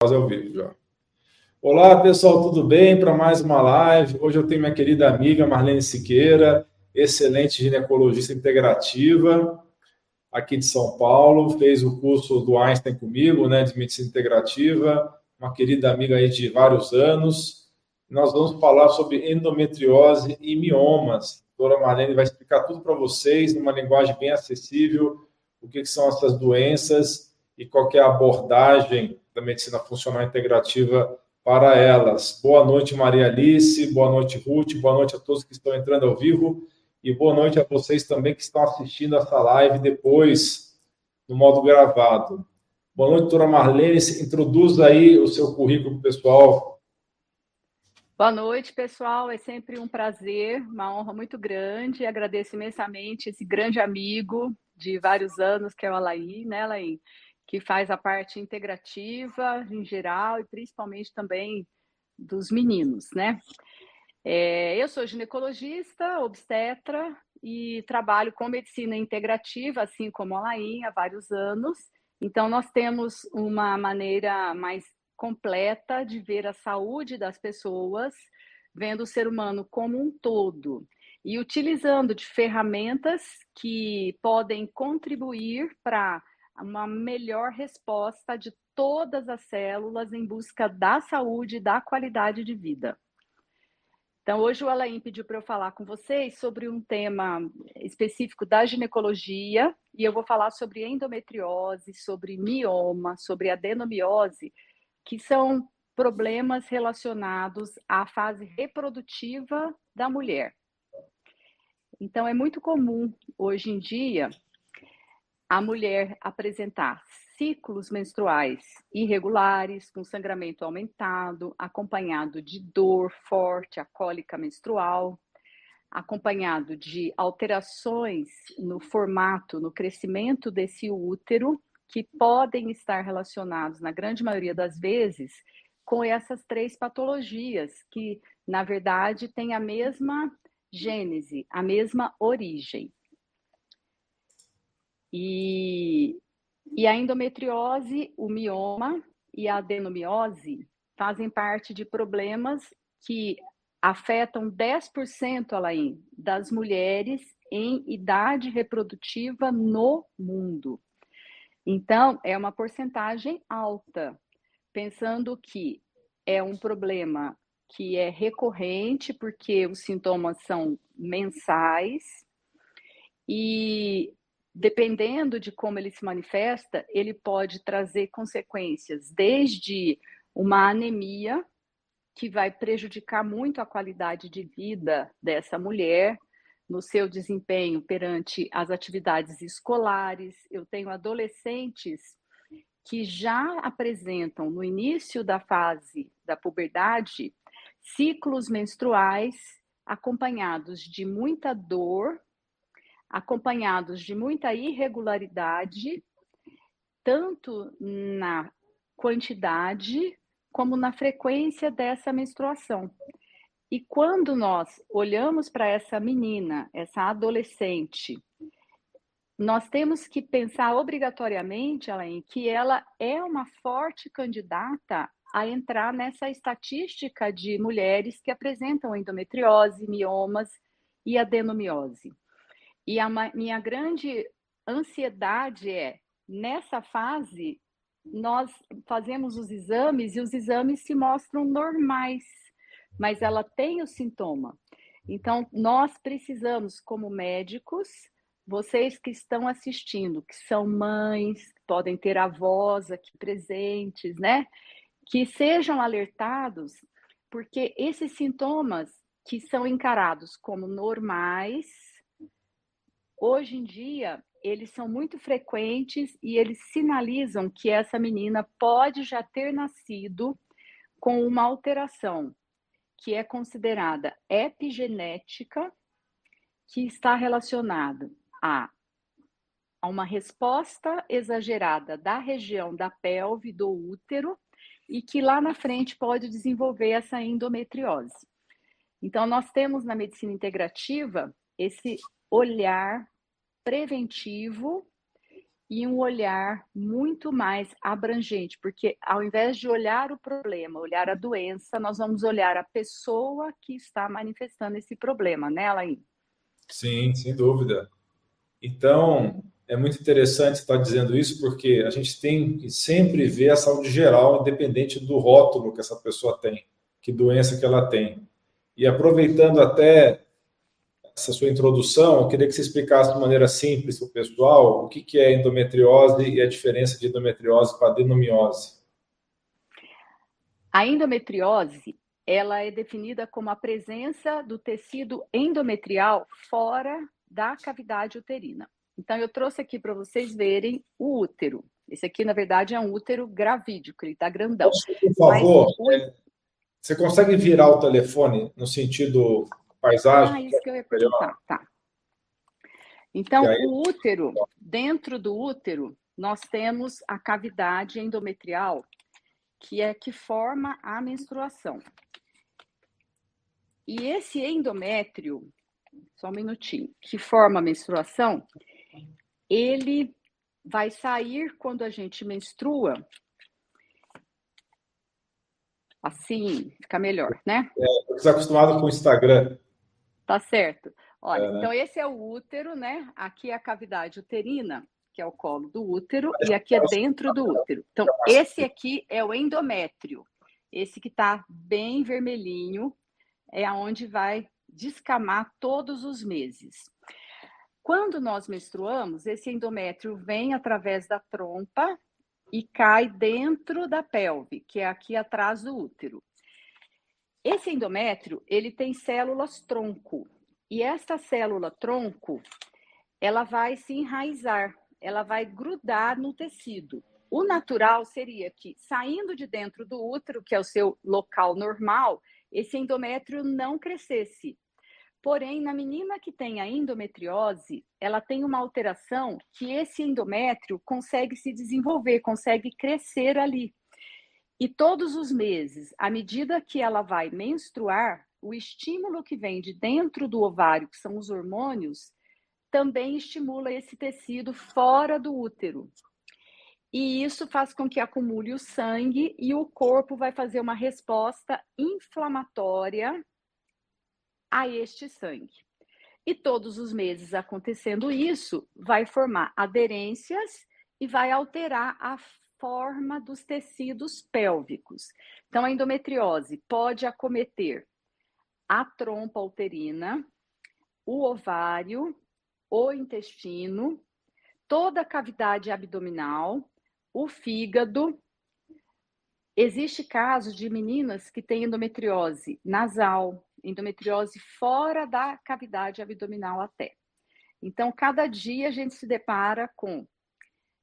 fazer ao vivo já. Olá, pessoal, tudo bem? Para mais uma live. Hoje eu tenho minha querida amiga Marlene Siqueira, excelente ginecologista integrativa, aqui de São Paulo, fez o curso do Einstein comigo, né, de medicina integrativa, uma querida amiga aí de vários anos. Nós vamos falar sobre endometriose e miomas. A doutora Marlene vai explicar tudo para vocês, numa linguagem bem acessível, o que, que são essas doenças e qual é a abordagem da medicina funcional integrativa para elas. Boa noite, Maria Alice, boa noite, Ruth, boa noite a todos que estão entrando ao vivo e boa noite a vocês também que estão assistindo essa live depois no modo gravado. Boa noite, doutora Marlene, introduz aí o seu currículo pessoal. Boa noite, pessoal. É sempre um prazer, uma honra muito grande. Agradeço imensamente esse grande amigo de vários anos, que é o Alain, né, Alain? Que faz a parte integrativa em geral e principalmente também dos meninos, né? É, eu sou ginecologista, obstetra e trabalho com medicina integrativa, assim como a Lain, há vários anos. Então, nós temos uma maneira mais completa de ver a saúde das pessoas, vendo o ser humano como um todo e utilizando de ferramentas que podem contribuir para uma melhor resposta de todas as células em busca da saúde e da qualidade de vida. Então, hoje o Alain pediu para eu falar com vocês sobre um tema específico da ginecologia, e eu vou falar sobre endometriose, sobre mioma, sobre adenomiose, que são problemas relacionados à fase reprodutiva da mulher. Então, é muito comum hoje em dia a mulher apresentar ciclos menstruais irregulares, com sangramento aumentado, acompanhado de dor forte, a cólica menstrual, acompanhado de alterações no formato, no crescimento desse útero, que podem estar relacionados, na grande maioria das vezes, com essas três patologias, que, na verdade, têm a mesma gênese, a mesma origem. E, e a endometriose, o mioma e a adenomiose fazem parte de problemas que afetam 10%, Alain, das mulheres em idade reprodutiva no mundo. Então, é uma porcentagem alta, pensando que é um problema que é recorrente, porque os sintomas são mensais, e dependendo de como ele se manifesta, ele pode trazer consequências desde uma anemia, que vai prejudicar muito a qualidade de vida dessa mulher, no seu desempenho perante as atividades escolares. Eu tenho adolescentes que já apresentam no início da fase da puberdade ciclos menstruais acompanhados de muita dor acompanhados de muita irregularidade, tanto na quantidade como na frequência dessa menstruação. E quando nós olhamos para essa menina, essa adolescente, nós temos que pensar obrigatoriamente, Alain, que ela é uma forte candidata a entrar nessa estatística de mulheres que apresentam endometriose, miomas e adenomiose. E a minha grande ansiedade é, nessa fase, nós fazemos os exames e os exames se mostram normais, mas ela tem o sintoma. Então, nós precisamos, como médicos, vocês que estão assistindo, que são mães, podem ter avós aqui presentes, né? Que sejam alertados, porque esses sintomas que são encarados como normais, Hoje em dia, eles são muito frequentes e eles sinalizam que essa menina pode já ter nascido com uma alteração que é considerada epigenética, que está relacionada a, a uma resposta exagerada da região da pelve, do útero, e que lá na frente pode desenvolver essa endometriose. Então, nós temos na medicina integrativa esse olhar preventivo e um olhar muito mais abrangente, porque ao invés de olhar o problema, olhar a doença, nós vamos olhar a pessoa que está manifestando esse problema, né, Alain? Sim, sem dúvida. Então, é muito interessante estar dizendo isso, porque a gente tem que sempre ver a saúde geral, independente do rótulo que essa pessoa tem, que doença que ela tem. E aproveitando até essa sua introdução, eu queria que você explicasse de maneira simples para o pessoal o que, que é endometriose e a diferença de endometriose para adenomiose. A endometriose ela é definida como a presença do tecido endometrial fora da cavidade uterina. Então, eu trouxe aqui para vocês verem o útero. Esse aqui, na verdade, é um útero gravídico, ele está grandão. Por favor, Mas, é, você consegue virar o telefone no sentido paisagem. Ah, isso que eu ia perguntar. Tá. Então, aí... o útero, dentro do útero, nós temos a cavidade endometrial, que é que forma a menstruação. E esse endométrio, só um minutinho, que forma a menstruação, ele vai sair quando a gente menstrua. Assim, fica melhor, né? É, você acostumado com o Instagram. Tá certo. Olha, é, né? então esse é o útero, né? Aqui é a cavidade uterina, que é o colo do útero, e aqui é dentro do útero. Então, esse aqui é o endométrio. Esse que tá bem vermelhinho é aonde vai descamar todos os meses. Quando nós menstruamos, esse endométrio vem através da trompa e cai dentro da pelve, que é aqui atrás do útero. Esse endométrio, ele tem células tronco. E esta célula tronco, ela vai se enraizar, ela vai grudar no tecido. O natural seria que, saindo de dentro do útero, que é o seu local normal, esse endométrio não crescesse. Porém, na menina que tem a endometriose, ela tem uma alteração que esse endométrio consegue se desenvolver, consegue crescer ali. E todos os meses, à medida que ela vai menstruar, o estímulo que vem de dentro do ovário, que são os hormônios, também estimula esse tecido fora do útero. E isso faz com que acumule o sangue e o corpo vai fazer uma resposta inflamatória a este sangue. E todos os meses acontecendo isso, vai formar aderências e vai alterar a forma dos tecidos pélvicos. Então, a endometriose pode acometer a trompa uterina, o ovário, o intestino, toda a cavidade abdominal, o fígado. Existe casos de meninas que têm endometriose nasal, endometriose fora da cavidade abdominal até. Então, cada dia a gente se depara com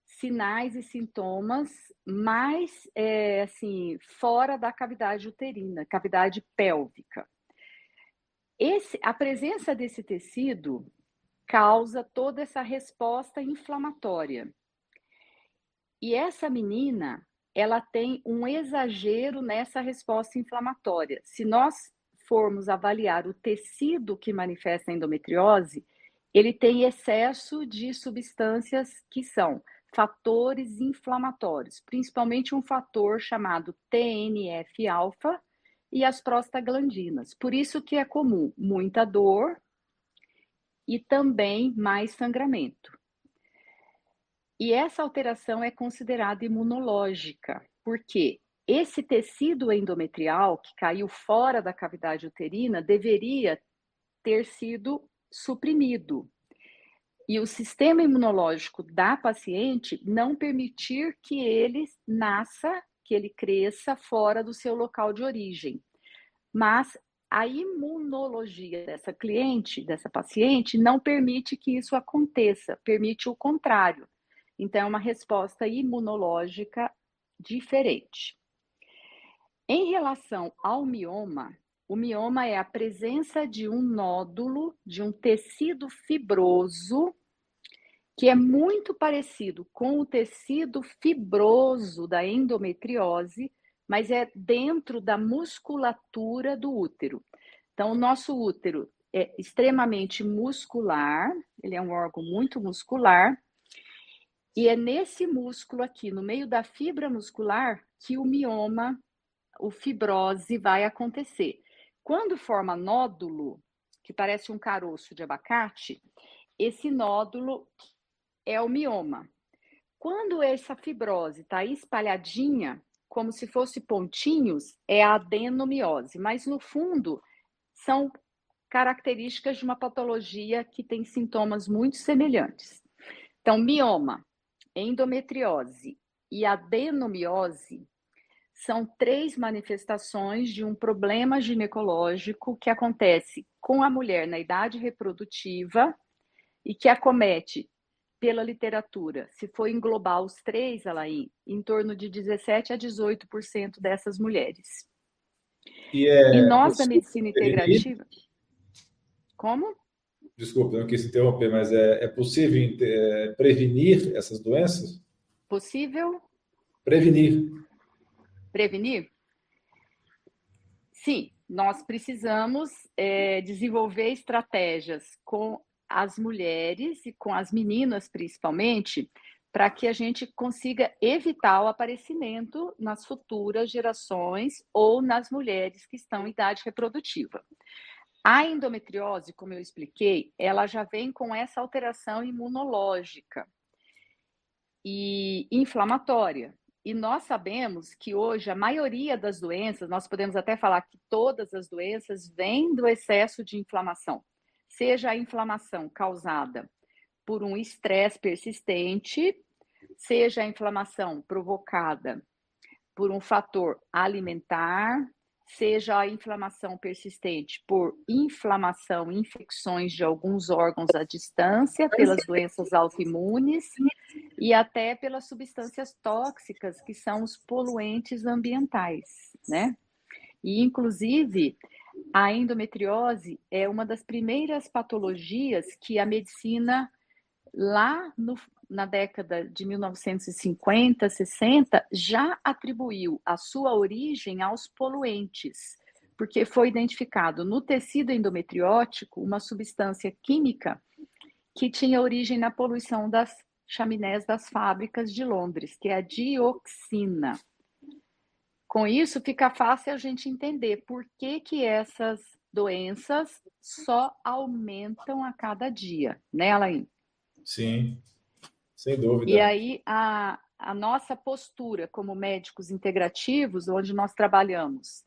sinais e sintomas mais é, assim fora da cavidade uterina, cavidade pélvica. Esse, a presença desse tecido causa toda essa resposta inflamatória. E essa menina, ela tem um exagero nessa resposta inflamatória. Se nós formos avaliar o tecido que manifesta a endometriose, ele tem excesso de substâncias que são fatores inflamatórios, principalmente um fator chamado TNF-alfa e as prostaglandinas. Por isso que é comum muita dor e também mais sangramento. E essa alteração é considerada imunológica, porque esse tecido endometrial que caiu fora da cavidade uterina deveria ter sido suprimido e o sistema imunológico da paciente não permitir que ele nasça, que ele cresça fora do seu local de origem. Mas a imunologia dessa cliente, dessa paciente, não permite que isso aconteça, permite o contrário. Então, é uma resposta imunológica diferente. Em relação ao mioma, o mioma é a presença de um nódulo, de um tecido fibroso, que é muito parecido com o tecido fibroso da endometriose, mas é dentro da musculatura do útero. Então, o nosso útero é extremamente muscular, ele é um órgão muito muscular, E é nesse músculo aqui, no meio da fibra muscular, que o mioma, o fibrose vai acontecer. Quando forma nódulo, que parece um caroço de abacate, esse nódulo é o mioma. Quando essa fibrose está espalhadinha, como se fosse pontinhos, é a adenomiose, mas no fundo são características de uma patologia que tem sintomas muito semelhantes. Então, mioma, endometriose e adenomiose são três manifestações de um problema ginecológico que acontece com a mulher na idade reprodutiva e que acomete pela literatura, se for englobar os três, Alain, em torno de 17 a 18% dessas mulheres. E, é, e nós da medicina integrativa. Como? Desculpa, não quis interromper, mas é, é possível é, prevenir essas doenças? Possível? Prevenir. Prevenir? Sim, nós precisamos é, desenvolver estratégias com as mulheres e com as meninas principalmente, para que a gente consiga evitar o aparecimento nas futuras gerações ou nas mulheres que estão em idade reprodutiva. A endometriose, como eu expliquei, ela já vem com essa alteração imunológica e inflamatória. E nós sabemos que hoje a maioria das doenças, nós podemos até falar que todas as doenças vêm do excesso de inflamação. Seja a inflamação causada por um estresse persistente, seja a inflamação provocada por um fator alimentar, seja a inflamação persistente por inflamação, infecções de alguns órgãos à distância, pelas doenças autoimunes e até pelas substâncias tóxicas, que são os poluentes ambientais, né? E, inclusive, a endometriose é uma das primeiras patologias que a medicina, lá no, na década de 1950, 60, já atribuiu a sua origem aos poluentes, porque foi identificado no tecido endometriótico uma substância química que tinha origem na poluição das chaminés das fábricas de Londres, que é a dioxina. Com isso, fica fácil a gente entender por que, que essas doenças só aumentam a cada dia, né, Alain? Sim, sem dúvida. E aí, a, a nossa postura como médicos integrativos, onde nós trabalhamos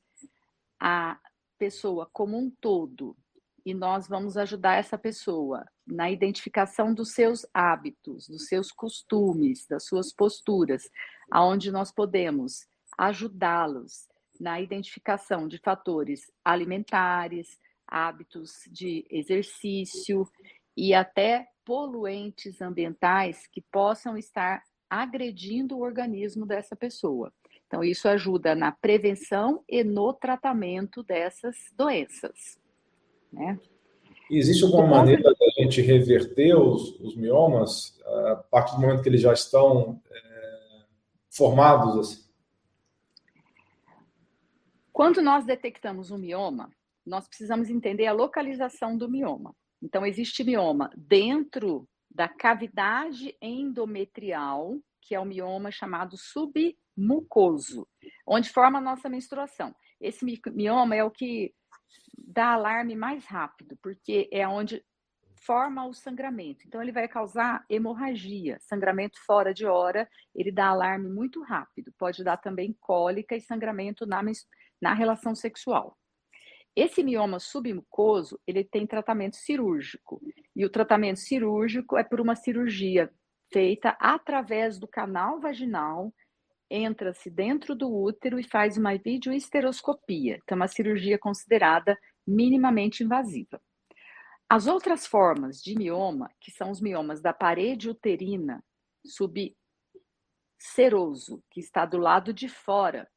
a pessoa como um todo, e nós vamos ajudar essa pessoa na identificação dos seus hábitos, dos seus costumes, das suas posturas, aonde nós podemos ajudá-los na identificação de fatores alimentares, hábitos de exercício e até poluentes ambientais que possam estar agredindo o organismo dessa pessoa. Então, isso ajuda na prevenção e no tratamento dessas doenças. Né? Existe alguma maneira da gente reverter os, os, miomas a partir do momento que eles já estão é, formados? Assim? Quando nós detectamos um mioma, nós precisamos entender a localização do mioma. Então, existe mioma dentro da cavidade endometrial, que é o mioma chamado submucoso, onde forma a nossa menstruação. Esse mioma é o que dá alarme mais rápido, porque é onde forma o sangramento. Então, ele vai causar hemorragia, sangramento fora de hora, ele dá alarme muito rápido. Pode dar também cólica e sangramento na na relação sexual. Esse mioma submucoso, ele tem tratamento cirúrgico. E o tratamento cirúrgico é por uma cirurgia feita através do canal vaginal, entra-se dentro do útero e faz uma videoesteroscopia. Então, é uma cirurgia considerada minimamente invasiva. As outras formas de mioma, que são os miomas da parede uterina subseroso, que está do lado de fora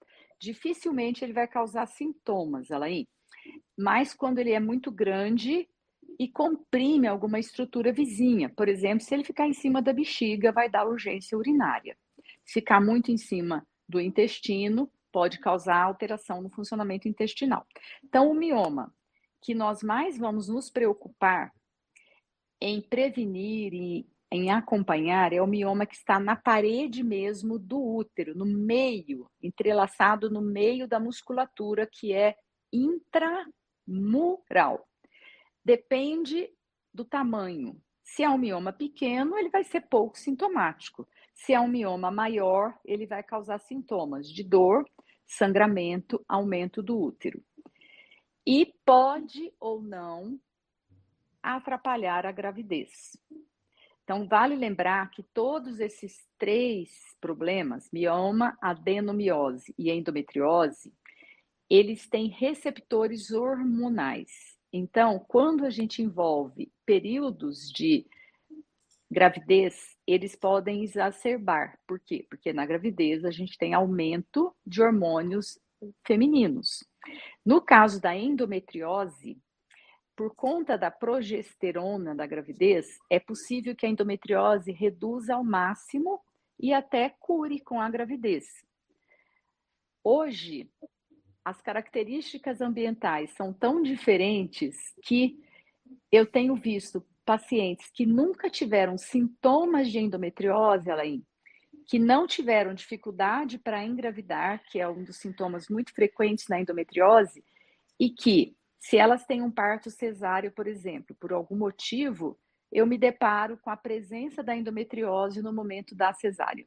dificilmente ele vai causar sintomas, Alain. Mas quando ele é muito grande e comprime alguma estrutura vizinha, por exemplo, se ele ficar em cima da bexiga, vai dar urgência urinária. Se ficar muito em cima do intestino, pode causar alteração no funcionamento intestinal. Então, o mioma que nós mais vamos nos preocupar em prevenir e em acompanhar é o mioma que está na parede mesmo do útero, no meio, entrelaçado no meio da musculatura, que é intramural. Depende do tamanho. Se é um mioma pequeno, ele vai ser pouco sintomático. Se é um mioma maior, ele vai causar sintomas de dor, sangramento, aumento do útero. E pode ou não atrapalhar a gravidez. Então, vale lembrar que todos esses três problemas, mioma, adenomiose e endometriose, eles têm receptores hormonais. Então, quando a gente envolve períodos de gravidez, eles podem exacerbar. Por quê? Porque na gravidez a gente tem aumento de hormônios femininos. No caso da endometriose, por conta da progesterona da gravidez, é possível que a endometriose reduza ao máximo e até cure com a gravidez. Hoje, as características ambientais são tão diferentes que eu tenho visto pacientes que nunca tiveram sintomas de endometriose, Alain, que não tiveram dificuldade para engravidar, que é um dos sintomas muito frequentes na endometriose, e que se elas têm um parto cesáreo, por exemplo, por algum motivo, eu me deparo com a presença da endometriose no momento da cesárea.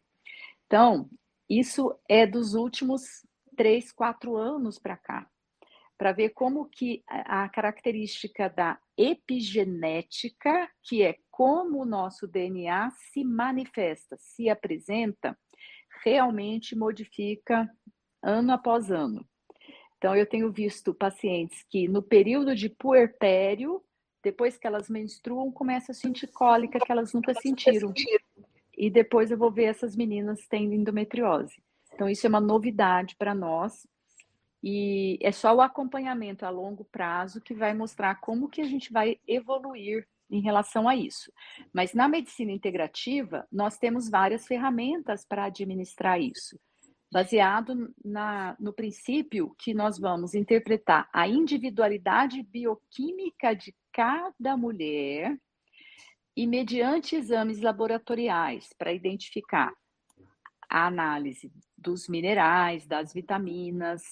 Então, isso é dos últimos três, quatro anos para cá, para ver como que a característica da epigenética, que é como o nosso DNA se manifesta, se apresenta, realmente modifica ano após ano. Então, eu tenho visto pacientes que no período de puerpério, depois que elas menstruam, começam a sentir cólica que elas nunca sentiram. E depois eu vou ver essas meninas tendo endometriose. Então, isso é uma novidade para nós. E é só o acompanhamento a longo prazo que vai mostrar como que a gente vai evoluir em relação a isso. Mas na medicina integrativa, nós temos várias ferramentas para administrar isso baseado na, no princípio que nós vamos interpretar a individualidade bioquímica de cada mulher e mediante exames laboratoriais para identificar a análise dos minerais, das vitaminas,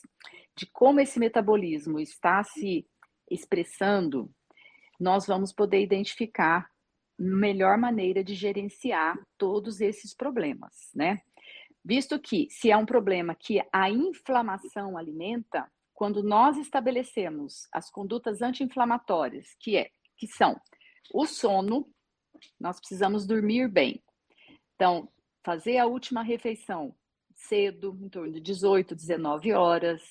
de como esse metabolismo está se expressando, nós vamos poder identificar melhor maneira de gerenciar todos esses problemas, né? Visto que, se é um problema que a inflamação alimenta, quando nós estabelecemos as condutas anti-inflamatórias, que, é, que são o sono, nós precisamos dormir bem. Então, fazer a última refeição cedo, em torno de 18, 19 horas,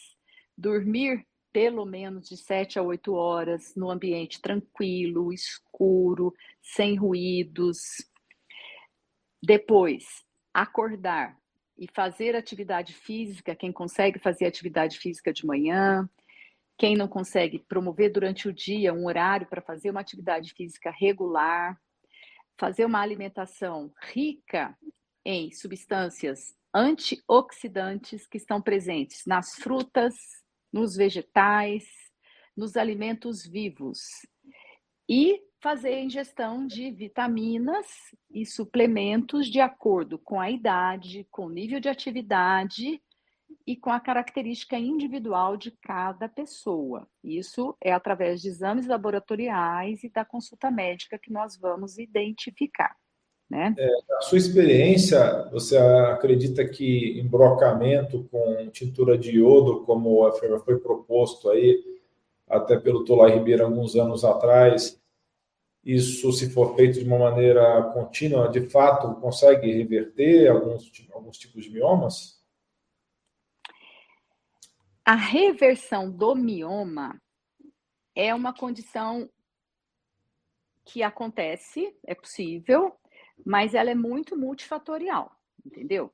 dormir pelo menos de 7 a 8 horas no ambiente tranquilo, escuro, sem ruídos. Depois, acordar e fazer atividade física, quem consegue fazer atividade física de manhã, quem não consegue promover durante o dia um horário para fazer uma atividade física regular, fazer uma alimentação rica em substâncias antioxidantes que estão presentes nas frutas, nos vegetais, nos alimentos vivos. E fazer a ingestão de vitaminas e suplementos de acordo com a idade, com o nível de atividade e com a característica individual de cada pessoa. Isso é através de exames laboratoriais e da consulta médica que nós vamos identificar. Né? É, a sua experiência, você acredita que embrocamento com tintura de iodo, como foi proposto aí, até pelo Tolar Ribeiro alguns anos atrás, isso, se for feito de uma maneira contínua, de fato consegue reverter alguns, alguns tipos de miomas? A reversão do mioma é uma condição que acontece, é possível, mas ela é muito multifatorial, entendeu?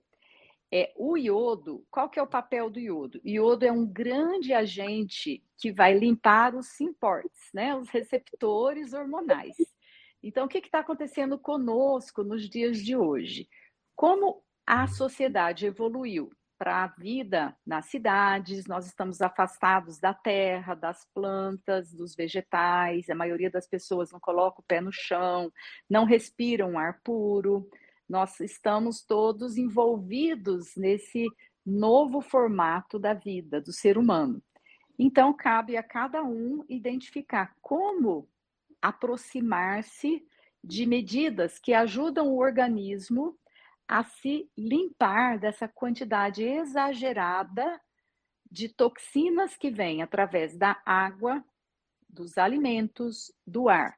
É, o iodo, qual que é o papel do iodo? Iodo é um grande agente que vai limpar os simportes, né, os receptores hormonais. Então, o que está acontecendo conosco nos dias de hoje? Como a sociedade evoluiu para a vida nas cidades, nós estamos afastados da terra, das plantas, dos vegetais, a maioria das pessoas não coloca o pé no chão, não respiram ar puro. Nós estamos todos envolvidos nesse novo formato da vida do ser humano. Então, cabe a cada um identificar como aproximar-se de medidas que ajudam o organismo a se limpar dessa quantidade exagerada de toxinas que vem através da água, dos alimentos, do ar.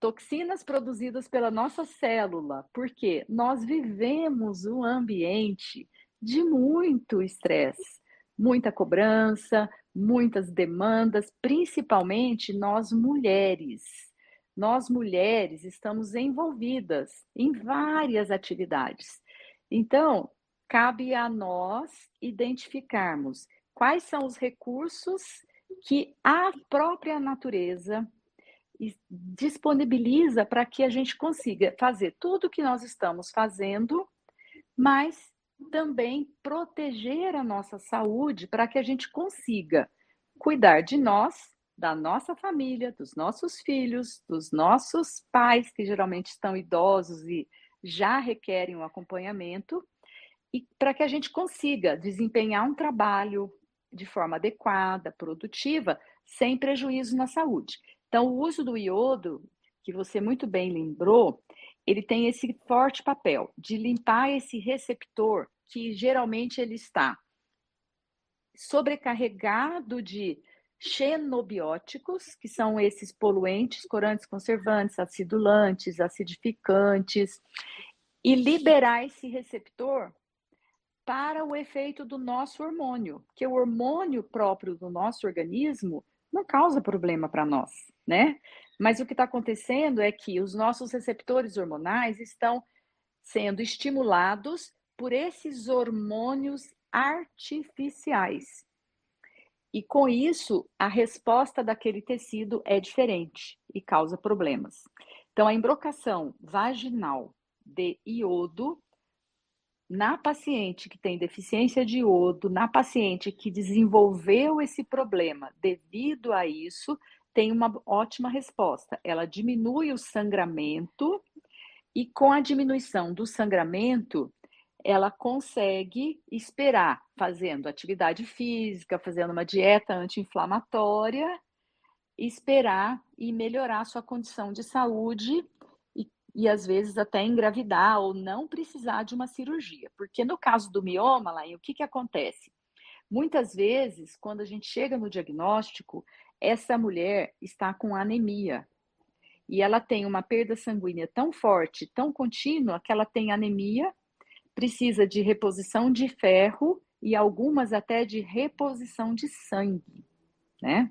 Toxinas produzidas pela nossa célula, porque nós vivemos um ambiente de muito estresse, muita cobrança, muitas demandas, principalmente nós mulheres nós mulheres estamos envolvidas em várias atividades. Então, cabe a nós identificarmos quais são os recursos que a própria natureza disponibiliza para que a gente consiga fazer tudo o que nós estamos fazendo, mas também proteger a nossa saúde para que a gente consiga cuidar de nós da nossa família, dos nossos filhos, dos nossos pais, que geralmente estão idosos e já requerem um acompanhamento, e para que a gente consiga desempenhar um trabalho de forma adequada, produtiva, sem prejuízo na saúde. Então, o uso do iodo, que você muito bem lembrou, ele tem esse forte papel de limpar esse receptor que geralmente ele está sobrecarregado de xenobióticos, que são esses poluentes, corantes, conservantes, acidulantes, acidificantes, e liberar esse receptor para o efeito do nosso hormônio, que o hormônio próprio do nosso organismo não causa problema para nós, né? Mas o que está acontecendo é que os nossos receptores hormonais estão sendo estimulados por esses hormônios artificiais. E com isso, a resposta daquele tecido é diferente e causa problemas. Então, a embrocação vaginal de iodo na paciente que tem deficiência de iodo, na paciente que desenvolveu esse problema devido a isso, tem uma ótima resposta. Ela diminui o sangramento e com a diminuição do sangramento, ela consegue esperar fazendo atividade física, fazendo uma dieta anti-inflamatória, esperar e melhorar sua condição de saúde e, e às vezes até engravidar ou não precisar de uma cirurgia. Porque no caso do mioma, lá, o que, que acontece? Muitas vezes, quando a gente chega no diagnóstico, essa mulher está com anemia. E ela tem uma perda sanguínea tão forte, tão contínua, que ela tem anemia precisa de reposição de ferro e algumas até de reposição de sangue, né?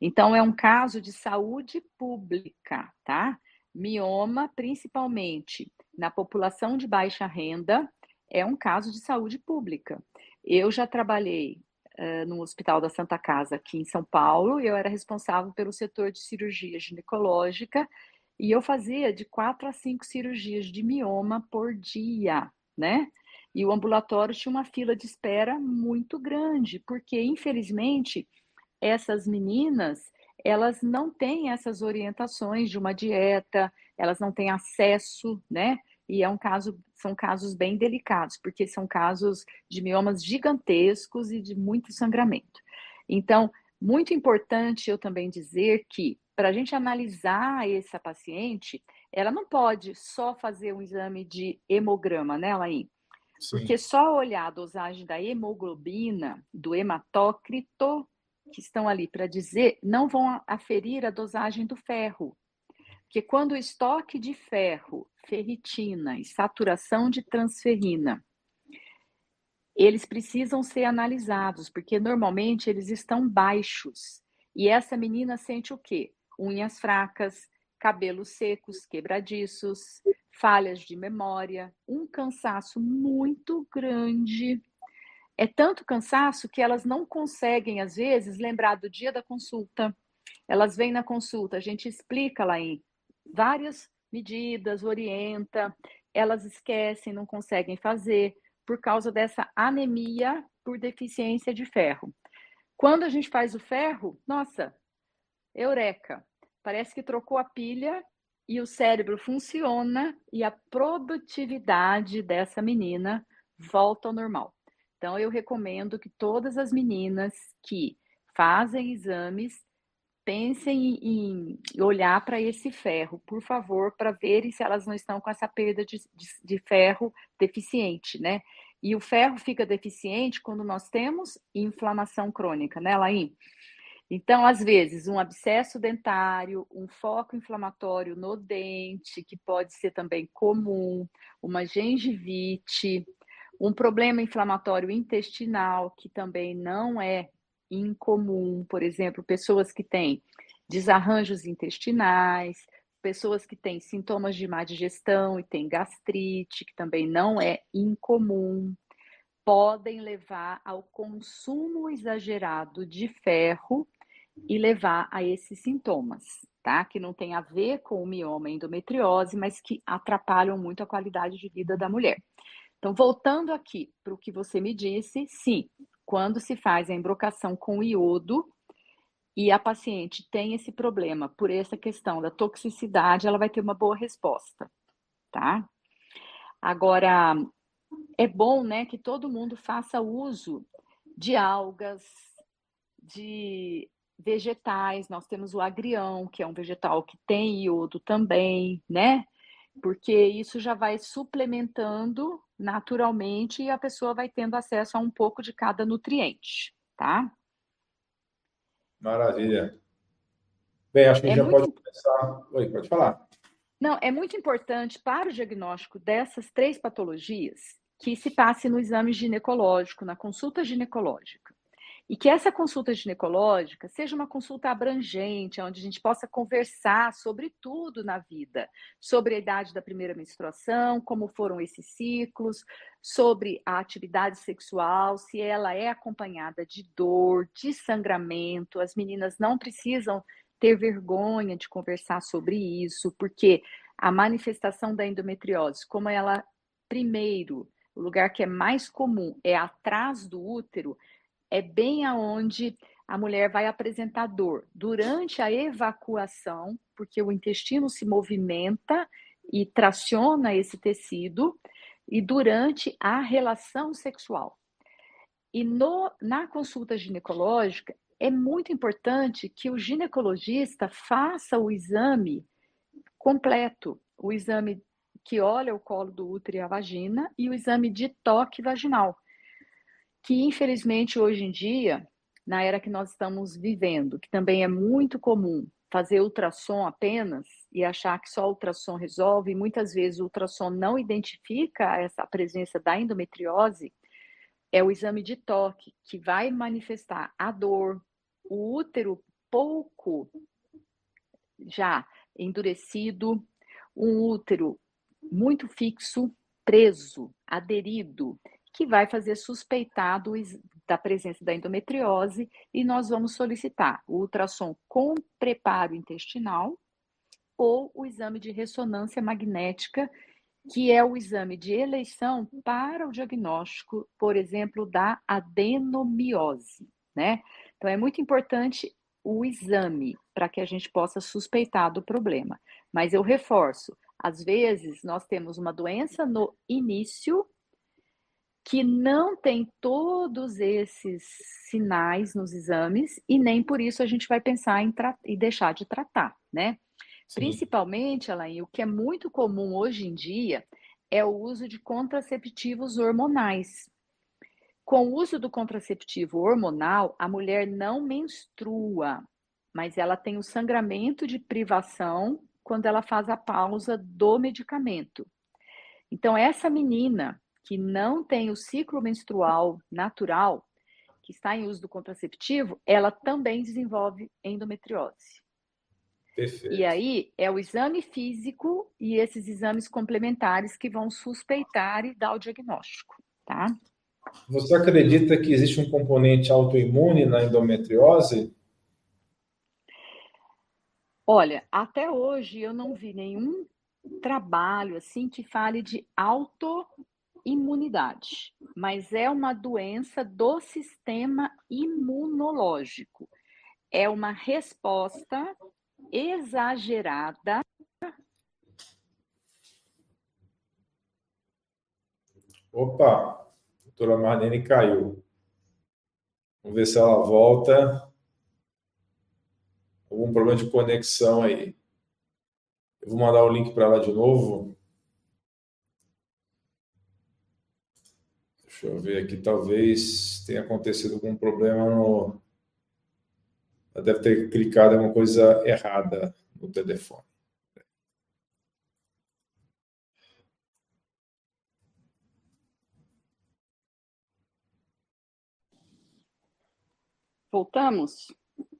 Então, é um caso de saúde pública, tá? Mioma, principalmente na população de baixa renda, é um caso de saúde pública. Eu já trabalhei uh, no Hospital da Santa Casa aqui em São Paulo, eu era responsável pelo setor de cirurgia ginecológica e eu fazia de quatro a cinco cirurgias de mioma por dia, né? E o ambulatório tinha uma fila de espera muito grande, porque infelizmente essas meninas, elas não têm essas orientações de uma dieta, elas não têm acesso, né? E é um caso, são casos bem delicados, porque são casos de miomas gigantescos e de muito sangramento. Então, muito importante eu também dizer que para a gente analisar essa paciente, ela não pode só fazer um exame de hemograma, né, Laís? Porque só olhar a dosagem da hemoglobina, do hematócrito, que estão ali para dizer, não vão aferir a dosagem do ferro. Porque quando o estoque de ferro, ferritina e saturação de transferrina, eles precisam ser analisados, porque normalmente eles estão baixos. E essa menina sente o quê? Unhas fracas, cabelos secos, quebradiços, falhas de memória, um cansaço muito grande. É tanto cansaço que elas não conseguem, às vezes, lembrar do dia da consulta. Elas vêm na consulta, a gente explica lá em várias medidas, orienta, elas esquecem, não conseguem fazer, por causa dessa anemia por deficiência de ferro. Quando a gente faz o ferro, nossa, eureka! Parece que trocou a pilha e o cérebro funciona e a produtividade dessa menina volta ao normal. Então, eu recomendo que todas as meninas que fazem exames pensem em olhar para esse ferro, por favor, para verem se elas não estão com essa perda de, de, de, ferro deficiente, né? E o ferro fica deficiente quando nós temos inflamação crônica, né, Laís? Então, às vezes, um abscesso dentário, um foco inflamatório no dente, que pode ser também comum, uma gengivite, um problema inflamatório intestinal, que também não é incomum, por exemplo, pessoas que têm desarranjos intestinais, pessoas que têm sintomas de má digestão e têm gastrite, que também não é incomum, podem levar ao consumo exagerado de ferro e levar a esses sintomas, tá? Que não tem a ver com o mioma endometriose, mas que atrapalham muito a qualidade de vida da mulher. Então, voltando aqui para o que você me disse, sim, quando se faz a embrocação com iodo e a paciente tem esse problema por essa questão da toxicidade, ela vai ter uma boa resposta, tá? Agora, é bom, né, que todo mundo faça uso de algas, de vegetais. Nós temos o agrião, que é um vegetal que tem iodo também, né? Porque isso já vai suplementando naturalmente e a pessoa vai tendo acesso a um pouco de cada nutriente, tá? Maravilha. Bem, acho que é já muito... pode começar. Oi, pode falar. Não, é muito importante para o diagnóstico dessas três patologias que se passe no exame ginecológico, na consulta ginecológica. E que essa consulta ginecológica seja uma consulta abrangente, onde a gente possa conversar sobre tudo na vida, sobre a idade da primeira menstruação, como foram esses ciclos, sobre a atividade sexual, se ela é acompanhada de dor, de sangramento. As meninas não precisam ter vergonha de conversar sobre isso, porque a manifestação da endometriose, como ela primeiro, o lugar que é mais comum é atrás do útero, é bem aonde a mulher vai apresentar dor. Durante a evacuação, porque o intestino se movimenta e traciona esse tecido, e durante a relação sexual. E no, na consulta ginecológica, é muito importante que o ginecologista faça o exame completo, o exame que olha o colo do útero e a vagina e o exame de toque vaginal que infelizmente hoje em dia, na era que nós estamos vivendo, que também é muito comum fazer ultrassom apenas e achar que só ultrassom resolve, e muitas vezes o ultrassom não identifica essa presença da endometriose, é o exame de toque que vai manifestar a dor, o útero pouco já endurecido, um útero muito fixo, preso, aderido, que vai fazer suspeitar do, da presença da endometriose e nós vamos solicitar o ultrassom com preparo intestinal ou o exame de ressonância magnética, que é o exame de eleição para o diagnóstico, por exemplo, da adenomiose, né? Então é muito importante o exame para que a gente possa suspeitar do problema. Mas eu reforço, às vezes nós temos uma doença no início que não tem todos esses sinais nos exames e nem por isso a gente vai pensar em e deixar de tratar, né? Sim. Principalmente, Alain, o que é muito comum hoje em dia é o uso de contraceptivos hormonais. Com o uso do contraceptivo hormonal, a mulher não menstrua, mas ela tem o sangramento de privação quando ela faz a pausa do medicamento. Então, essa menina que não tem o ciclo menstrual natural, que está em uso do contraceptivo, ela também desenvolve endometriose. Perfeito. E aí é o exame físico e esses exames complementares que vão suspeitar e dar o diagnóstico, tá? Você acredita que existe um componente autoimune na endometriose? Olha, até hoje eu não vi nenhum trabalho assim que fale de auto imunidade, mas é uma doença do sistema imunológico. É uma resposta exagerada. Opa, a doutora Marlene caiu. Vamos ver se ela volta. Algum problema de conexão aí. Eu vou mandar o link para ela de novo. Deixa eu ver aqui, talvez tenha acontecido algum problema no. Ela deve ter clicado em uma coisa errada no telefone. Voltamos?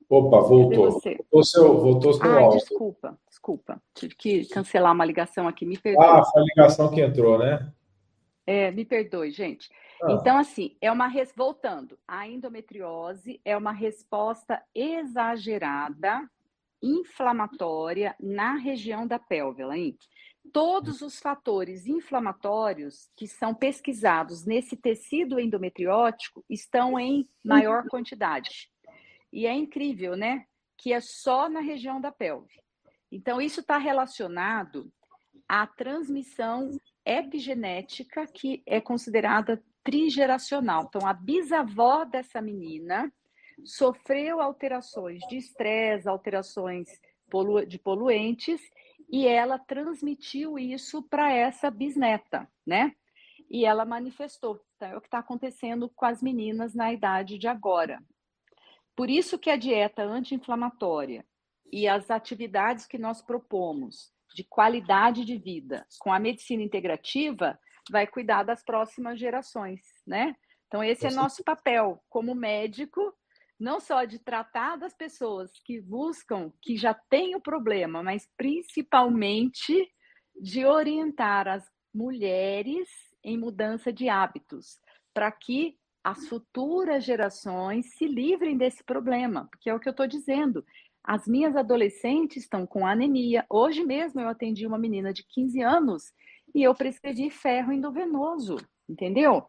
Opa, voltou. Voltou seu, voltou seu Ai, áudio. desculpa, desculpa. Tive que cancelar uma ligação aqui, me perdoe. Ah, foi a ligação que entrou, né? É, me perdoe, gente. Ah. Então, assim, é uma res... voltando, a endometriose é uma resposta exagerada, inflamatória na região da pelve, hein? Todos os fatores inflamatórios que são pesquisados nesse tecido endometriótico estão em maior quantidade. E é incrível, né? Que é só na região da pelve. Então, isso está relacionado à transmissão epigenética que é considerada trigeracional. Então, a bisavó dessa menina sofreu alterações de estresse, alterações de poluentes, e ela transmitiu isso para essa bisneta, né? E ela manifestou. Então, é o que está acontecendo com as meninas na idade de agora. Por isso que a dieta anti-inflamatória e as atividades que nós propomos de qualidade de vida com a medicina integrativa vai cuidar das próximas gerações, né? Então esse é nosso papel como médico, não só de tratar das pessoas que buscam, que já têm o problema, mas principalmente de orientar as mulheres em mudança de hábitos, para que as futuras gerações se livrem desse problema, porque é o que eu estou dizendo. As minhas adolescentes estão com anemia. Hoje mesmo eu atendi uma menina de 15 anos e eu prescrevi ferro endovenoso, entendeu?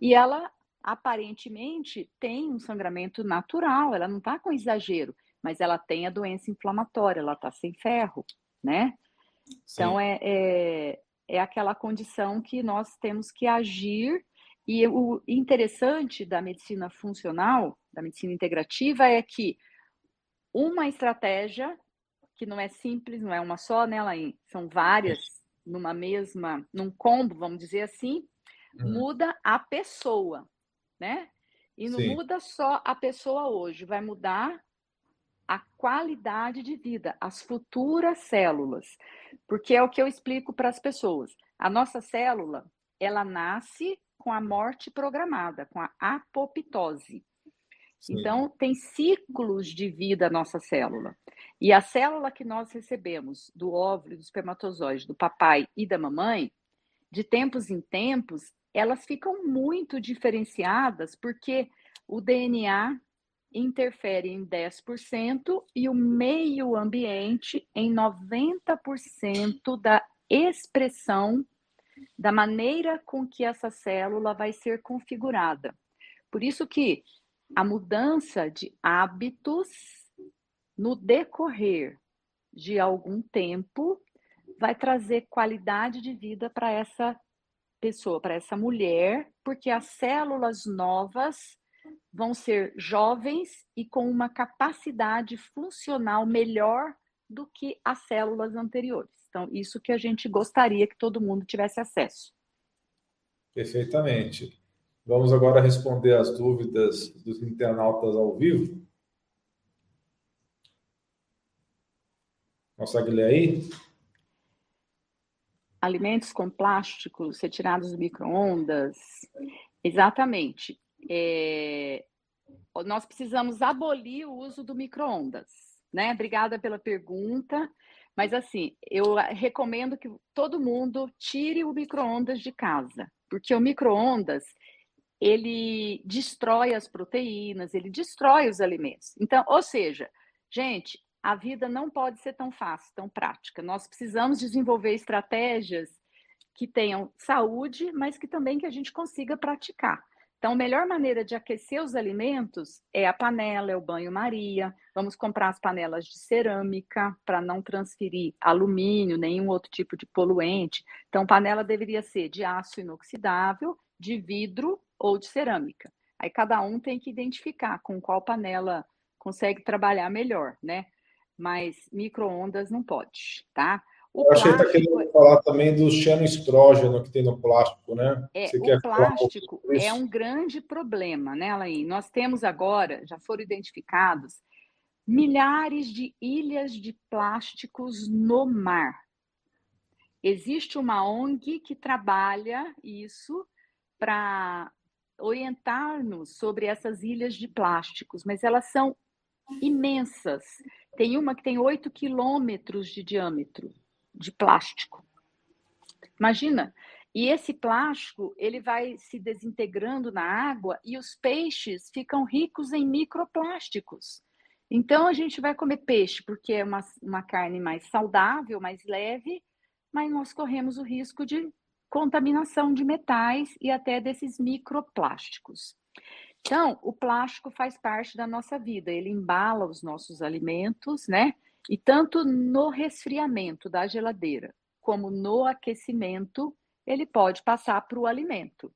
E ela aparentemente tem um sangramento natural, ela não está com exagero, mas ela tem a doença inflamatória, ela está sem ferro, né? Então é, é, é aquela condição que nós temos que agir e o interessante da medicina funcional, da medicina integrativa, é que uma estratégia, que não é simples, não é uma só, né, Lain? São várias numa mesma, num combo, vamos dizer assim, uhum. muda a pessoa, né? E não Sim. muda só a pessoa hoje, vai mudar a qualidade de vida, as futuras células. Porque é o que eu explico para as pessoas. A nossa célula, ela nasce com a morte programada, com a apoptose. Sim. Então, tem ciclos de vida a nossa célula. E a célula que nós recebemos do óvulo, do espermatozoide, do papai e da mamãe, de tempos em tempos, elas ficam muito diferenciadas porque o DNA interfere em 10% e o meio ambiente em 90% da expressão da maneira com que essa célula vai ser configurada. Por isso que a mudança de hábitos no decorrer de algum tempo vai trazer qualidade de vida para essa pessoa, para essa mulher, porque as células novas vão ser jovens e com uma capacidade funcional melhor do que as células anteriores. Então, isso que a gente gostaria que todo mundo tivesse acesso. Perfeitamente. Vamos agora responder as dúvidas dos internautas ao vivo. Consegue ler aí? Alimentos com plásticos retirados do micro-ondas. Exatamente. É... Nós precisamos abolir o uso do micro-ondas. Né? Obrigada pela pergunta. Mas assim, eu recomendo que todo mundo tire o micro-ondas de casa, porque o micro-ondas ele destrói as proteínas, ele destrói os alimentos. Então, ou seja, gente, a vida não pode ser tão fácil, tão prática. Nós precisamos desenvolver estratégias que tenham saúde, mas que também que a gente consiga praticar. Então, a melhor maneira de aquecer os alimentos é a panela, é o banho-maria. Vamos comprar as panelas de cerâmica para não transferir alumínio, nenhum outro tipo de poluente. Então, panela deveria ser de aço inoxidável, de vidro ou de cerâmica. Aí cada um tem que identificar com qual panela consegue trabalhar melhor, né? Mas micro-ondas não pode, tá? O Eu achei que está querendo falar também do xenoestrógeno que tem no plástico, né? É, Você o plástico um é um grande problema, né, Alain? Nós temos agora, já foram identificados, milhares de ilhas de plásticos no mar. Existe uma ONG que trabalha isso para orientar-nos sobre essas ilhas de plásticos, mas elas são imensas. Tem uma que tem 8 quilômetros de diâmetro de plástico. Imagina. E esse plástico, ele vai se desintegrando na água e os peixes ficam ricos em microplásticos. Então, a gente vai comer peixe porque é uma, uma carne mais saudável, mais leve, mas nós corremos o risco de contaminação de metais e até desses microplásticos. Então, o plástico faz parte da nossa vida, ele embala os nossos alimentos, né? E tanto no resfriamento da geladeira, como no aquecimento, ele pode passar para o alimento.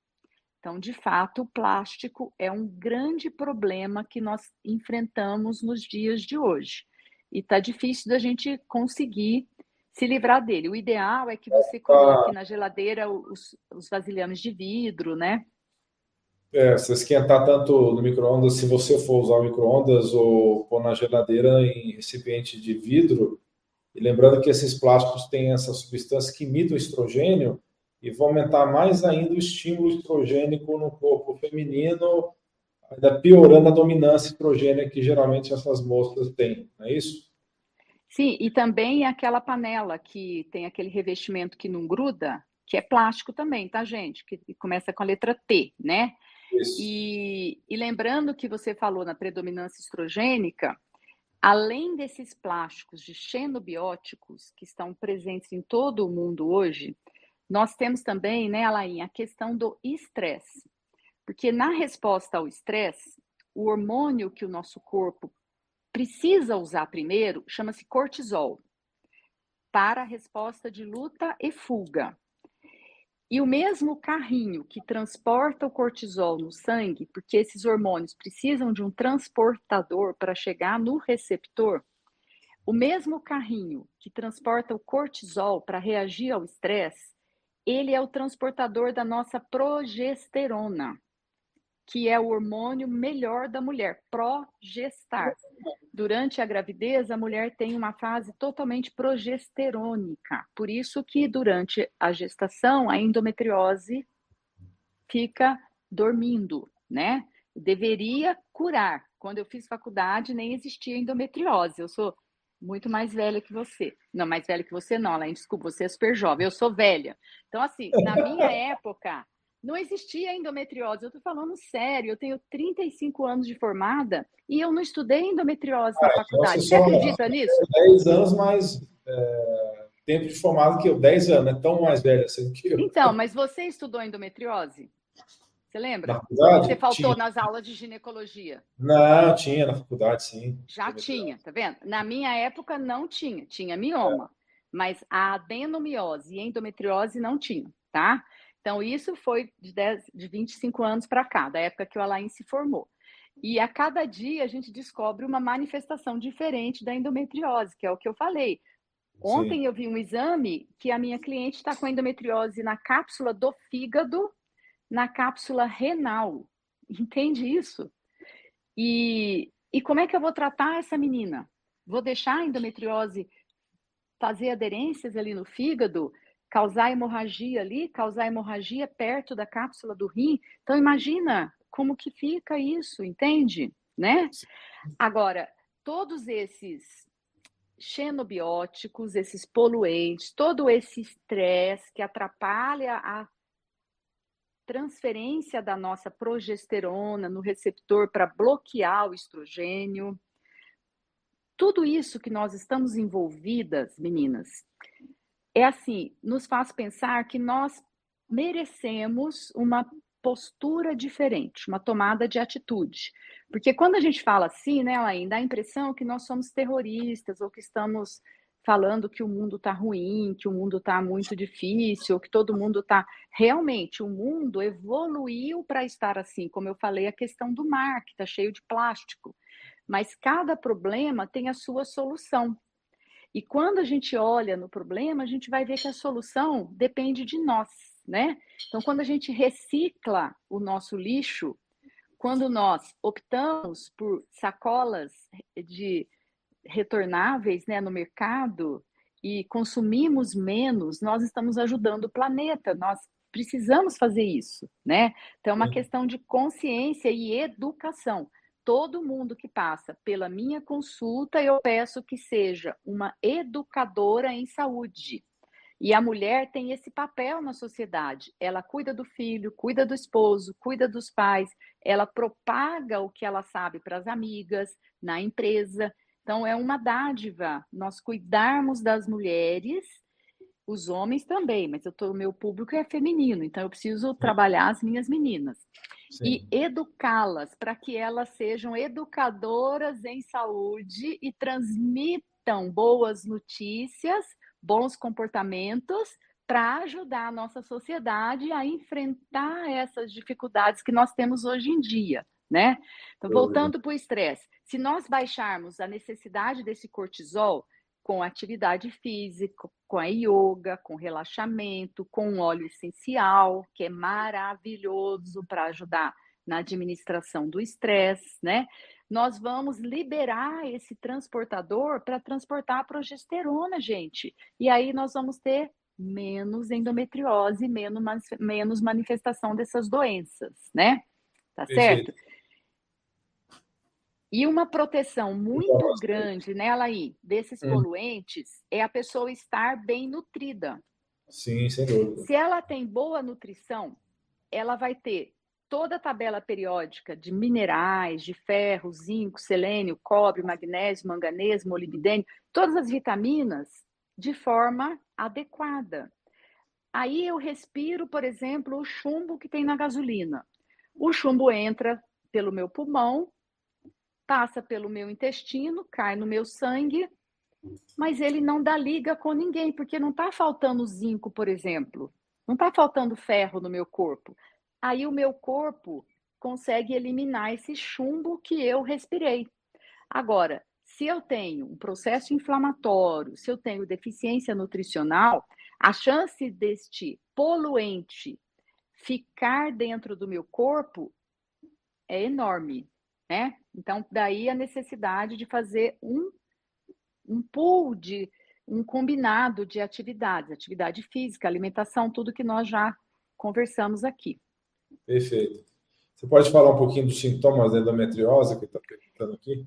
Então, de fato, o plástico é um grande problema que nós enfrentamos nos dias de hoje. E está difícil da gente conseguir se livrar dele. O ideal é que você coloque na geladeira os, os vasilhames de vidro, né? É, se esquentar tanto no micro-ondas, se você for usar o micro-ondas ou pôr na geladeira em recipiente de vidro, e lembrando que esses plásticos têm essa substância que imita o estrogênio e vão aumentar mais ainda o estímulo estrogênico no corpo feminino, ainda piorando a dominância estrogênica que geralmente essas moscas têm, não é isso? Sim, e também aquela panela que tem aquele revestimento que não gruda, que é plástico também, tá, gente? Que começa com a letra T, né? E, e lembrando que você falou na predominância estrogênica, além desses plásticos de xenobióticos que estão presentes em todo o mundo hoje, nós temos também, né, Alain, a questão do estresse. Porque na resposta ao estresse, o hormônio que o nosso corpo precisa usar primeiro chama-se cortisol, para a resposta de luta e fuga. E o mesmo carrinho que transporta o cortisol no sangue, porque esses hormônios precisam de um transportador para chegar no receptor, o mesmo carrinho que transporta o cortisol para reagir ao estresse, ele é o transportador da nossa progesterona que é o hormônio melhor da mulher, progestar. Durante a gravidez, a mulher tem uma fase totalmente progesterônica. Por isso que durante a gestação, a endometriose fica dormindo, né? Deveria curar. Quando eu fiz faculdade, nem existia endometriose. Eu sou muito mais velha que você. Não, mais velha que você não, Alain, desculpa, você é super jovem. Eu sou velha. Então, assim, na minha época, não existia endometriose. Eu estou falando sério. Eu tenho 35 anos de formada e eu não estudei endometriose ah, na então faculdade. Você acredita nisso? 10 anos mais é, tempo de formado que eu. 10 anos, é tão mais velha assim que eu. Então, mas você estudou endometriose? Você lembra? Na faculdade? Você faltou tinha. nas aulas de ginecologia? Não, tinha na faculdade, sim. Já tinha, tá vendo? Na minha época não tinha, tinha mioma. É. Mas a adenomiose e endometriose não tinha, tá? Então, isso foi de, 10, de 25 anos para cá, da época que o Alain se formou. E a cada dia a gente descobre uma manifestação diferente da endometriose, que é o que eu falei. Ontem Sim. eu vi um exame que a minha cliente está com endometriose na cápsula do fígado, na cápsula renal. Entende isso? E, e como é que eu vou tratar essa menina? Vou deixar a endometriose fazer aderências ali no fígado? Causar hemorragia ali, causar hemorragia perto da cápsula do rim. Então imagina como que fica isso, entende? Né? Agora, todos esses xenobióticos, esses poluentes, todo esse estresse que atrapalha a transferência da nossa progesterona no receptor para bloquear o estrogênio. Tudo isso que nós estamos envolvidas, meninas, é assim, nos faz pensar que nós merecemos uma postura diferente, uma tomada de atitude. Porque quando a gente fala assim, né, Lain, dá a impressão que nós somos terroristas ou que estamos falando que o mundo está ruim, que o mundo está muito difícil, que todo mundo está. Realmente, o mundo evoluiu para estar assim, como eu falei, a questão do mar, que está cheio de plástico. Mas cada problema tem a sua solução. E quando a gente olha no problema, a gente vai ver que a solução depende de nós, né? Então, quando a gente recicla o nosso lixo, quando nós optamos por sacolas de retornáveis né, no mercado e consumimos menos, nós estamos ajudando o planeta, nós precisamos fazer isso, né? Então, é uma questão de consciência e educação. Todo mundo que passa pela minha consulta, eu peço que seja uma educadora em saúde. E a mulher tem esse papel na sociedade. Ela cuida do filho, cuida do esposo, cuida dos pais, ela propaga o que ela sabe para as amigas, na empresa. Então, é uma dádiva nós cuidarmos das mulheres, os homens também, mas o meu público é feminino, então eu preciso trabalhar as minhas meninas. Sim. E educá-las para que elas sejam educadoras em saúde e transmitam boas notícias, bons comportamentos para ajudar a nossa sociedade a enfrentar essas dificuldades que nós temos hoje em dia, né? Então, voltando para o estresse, se nós baixarmos a necessidade desse cortisol com atividade física, com a yoga, com relaxamento, com óleo essencial, que é maravilhoso para ajudar na administração do estresse, né? Nós vamos liberar esse transportador para transportar a progesterona, gente. E aí nós vamos ter menos endometriose, menos, menos manifestação dessas doenças, né? Tá certo? E uma proteção muito grande, né, Alaí, desses hum. poluentes é a pessoa estar bem nutrida. Sim, sem dúvida. Se ela tem boa nutrição, ela vai ter toda a tabela periódica de minerais, de ferro, zinco, selênio, cobre, magnésio, manganês, molibdênio, todas as vitaminas de forma adequada. Aí eu respiro, por exemplo, o chumbo que tem na gasolina. O chumbo entra pelo meu pulmão, passa pelo meu intestino, cai no meu sangue, mas ele não dá liga com ninguém, porque não está faltando zinco, por exemplo. Não está faltando ferro no meu corpo. Aí o meu corpo consegue eliminar esse chumbo que eu respirei. Agora, se eu tenho um processo inflamatório, se eu tenho deficiência nutricional, a chance deste poluente ficar dentro do meu corpo é enorme né? Então, daí a necessidade de fazer um, um pool de um combinado de atividades, atividade física, alimentação, tudo que nós já conversamos aqui. Perfeito. Você pode falar um pouquinho dos sintomas da endometriose que está perguntando aqui?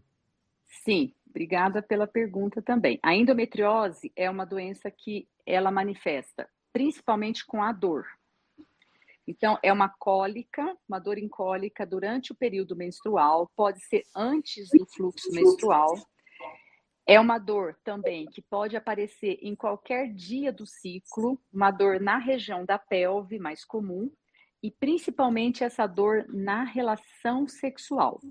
Sim, obrigada pela pergunta também. A endometriose é uma doença que ela manifesta principalmente com a dor, então, é uma cólica, uma dor em cólica durante o período menstrual, pode ser antes do fluxo menstrual. É uma dor também que pode aparecer em qualquer dia do ciclo, uma dor na região da pelve, mais comum, e principalmente essa dor na relação sexual.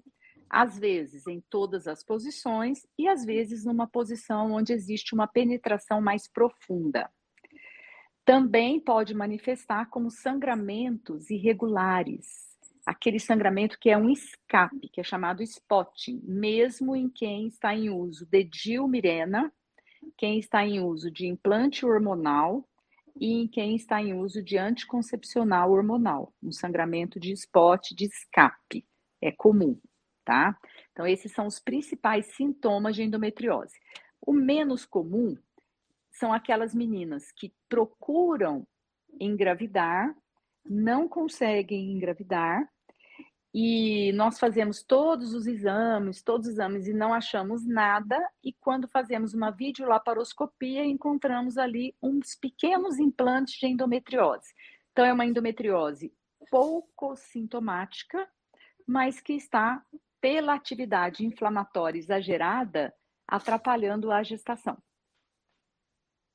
Às vezes em todas as posições e às vezes numa posição onde existe uma penetração mais profunda. Também pode manifestar como sangramentos irregulares, aquele sangramento que é um escape, que é chamado spotting, mesmo em quem está em uso de dilmirena, quem está em uso de implante hormonal e em quem está em uso de anticoncepcional hormonal, um sangramento de spot, de escape, é comum, tá? Então, esses são os principais sintomas de endometriose. O menos comum são aquelas meninas que procuram engravidar, não conseguem engravidar, e nós fazemos todos os exames, todos os exames e não achamos nada, e quando fazemos uma videolaparoscopia, encontramos ali uns pequenos implantes de endometriose. Então, é uma endometriose pouco sintomática, mas que está, pela atividade inflamatória exagerada, atrapalhando a gestação.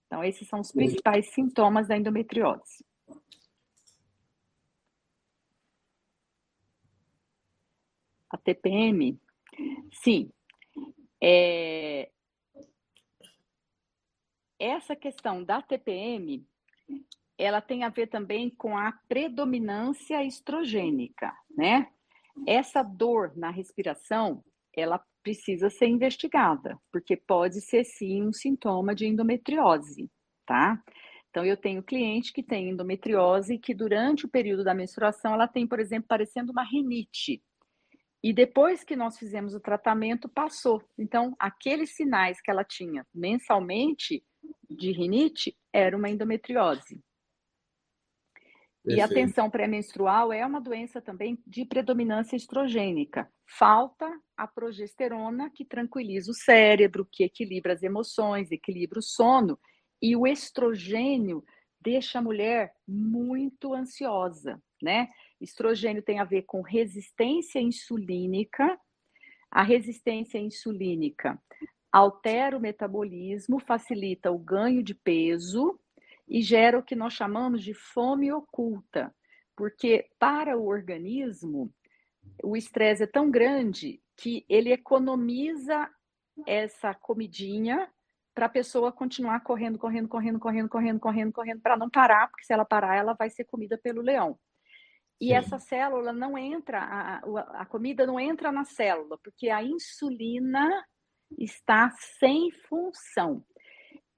Então, esses são os principais sintomas da endometriose. A TPM, sim. É... Essa questão da TPM, ela tem a ver também com a predominância estrogênica, né? Essa dor na respiração, ela precisa ser investigada, porque pode ser sim um sintoma de endometriose, tá? Então, eu tenho cliente que tem endometriose que durante o período da menstruação ela tem, por exemplo, parecendo uma rinite. E depois que nós fizemos o tratamento, passou. Então, aqueles sinais que ela tinha mensalmente de rinite era uma endometriose. E a tensão pré-menstrual é uma doença também de predominância estrogênica. Falta a progesterona que tranquiliza o cérebro, que equilibra as emoções, equilibra o sono, e o estrogênio deixa a mulher muito ansiosa, né? Estrogênio tem a ver com resistência insulínica. A resistência insulínica altera o metabolismo, facilita o ganho de peso, e gera o que nós chamamos de fome oculta, porque para o organismo o estresse é tão grande que ele economiza essa comidinha para a pessoa continuar correndo, correndo, correndo, correndo, correndo, correndo, correndo, para não parar, porque se ela parar, ela vai ser comida pelo leão. E Sim. essa célula não entra, a, a comida não entra na célula, porque a insulina está sem função.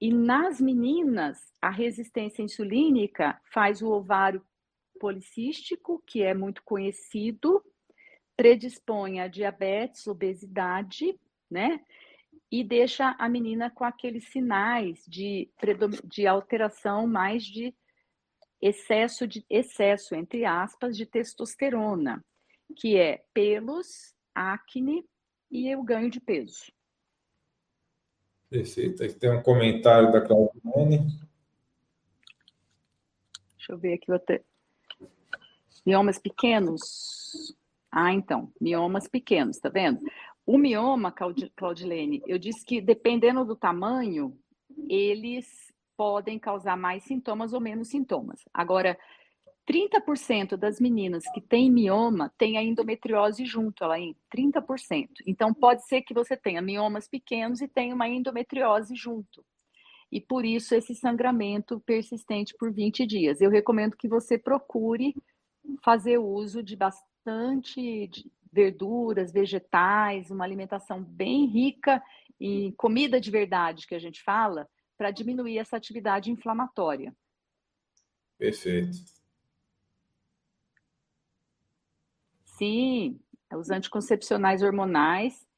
E nas meninas, a resistência insulínica faz o ovário policístico, que é muito conhecido, predispõe a diabetes, obesidade, né? E deixa a menina com aqueles sinais de, de alteração mais de excesso de excesso, entre aspas, de testosterona, que é pelos, acne e o ganho de peso. Perfeito. Aqui tem um comentário da Claudiane. Deixa eu ver aqui outra. Miomas pequenos. Ah, então, miomas pequenos, tá vendo? O mioma, Claudilene, eu disse que dependendo do tamanho, eles podem causar mais sintomas ou menos sintomas. Agora, 30% das meninas que têm mioma têm a endometriose junto, ela em 30%. Então pode ser que você tenha miomas pequenos e tenha uma endometriose junto. E por isso esse sangramento persistente por 20 dias. Eu recomendo que você procure fazer uso de bastante verduras, vegetais, uma alimentação bem rica em comida de verdade que a gente fala, para diminuir essa atividade inflamatória. Perfeito. Sim, os anticoncepcionais hormonais,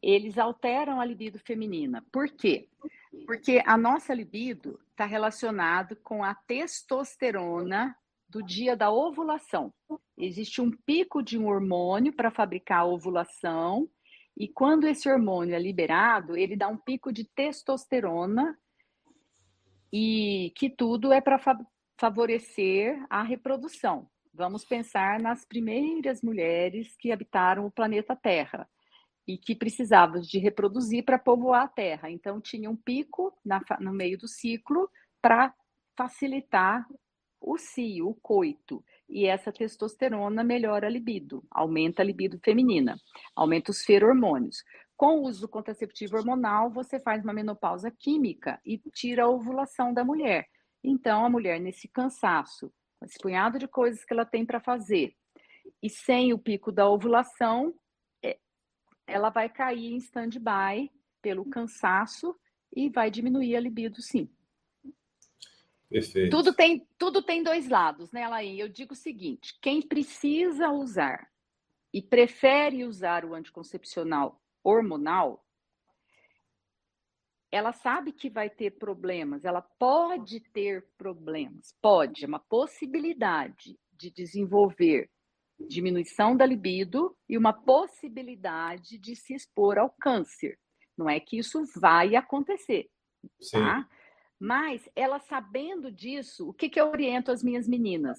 eles alteram a libido feminina. Por quê? Porque a nossa libido está relacionado com a testosterona do dia da ovulação. Existe um pico de um hormônio para fabricar a ovulação, e quando esse hormônio é liberado, ele dá um pico de testosterona, e que tudo é para favorecer a reprodução. Vamos pensar nas primeiras mulheres que habitaram o planeta Terra e que precisavam de reproduzir para povoar a Terra. Então, tinha um pico na, no meio do ciclo para facilitar o cio, o coito. E essa testosterona melhora a libido, aumenta a libido feminina, aumenta os feromônios. Com o uso do contraceptivo hormonal, você faz uma menopausa química e tira a ovulação da mulher. Então, a mulher, nesse cansaço, esse punhado de coisas que ela tem para fazer, e sem o pico da ovulação, é, ela vai cair em stand-by pelo cansaço e vai diminuir a libido, sim. Perfeito. Tudo tem, tudo tem dois lados, né, Laí? Eu digo o seguinte: quem precisa usar e prefere usar o anticoncepcional hormonal, ela sabe que vai ter problemas, ela pode ter problemas, pode, é uma possibilidade de desenvolver diminuição da libido e uma possibilidade de se expor ao câncer. Não é que isso vai acontecer, Sim. tá? Mas ela sabendo disso, o que, que eu oriento as minhas meninas?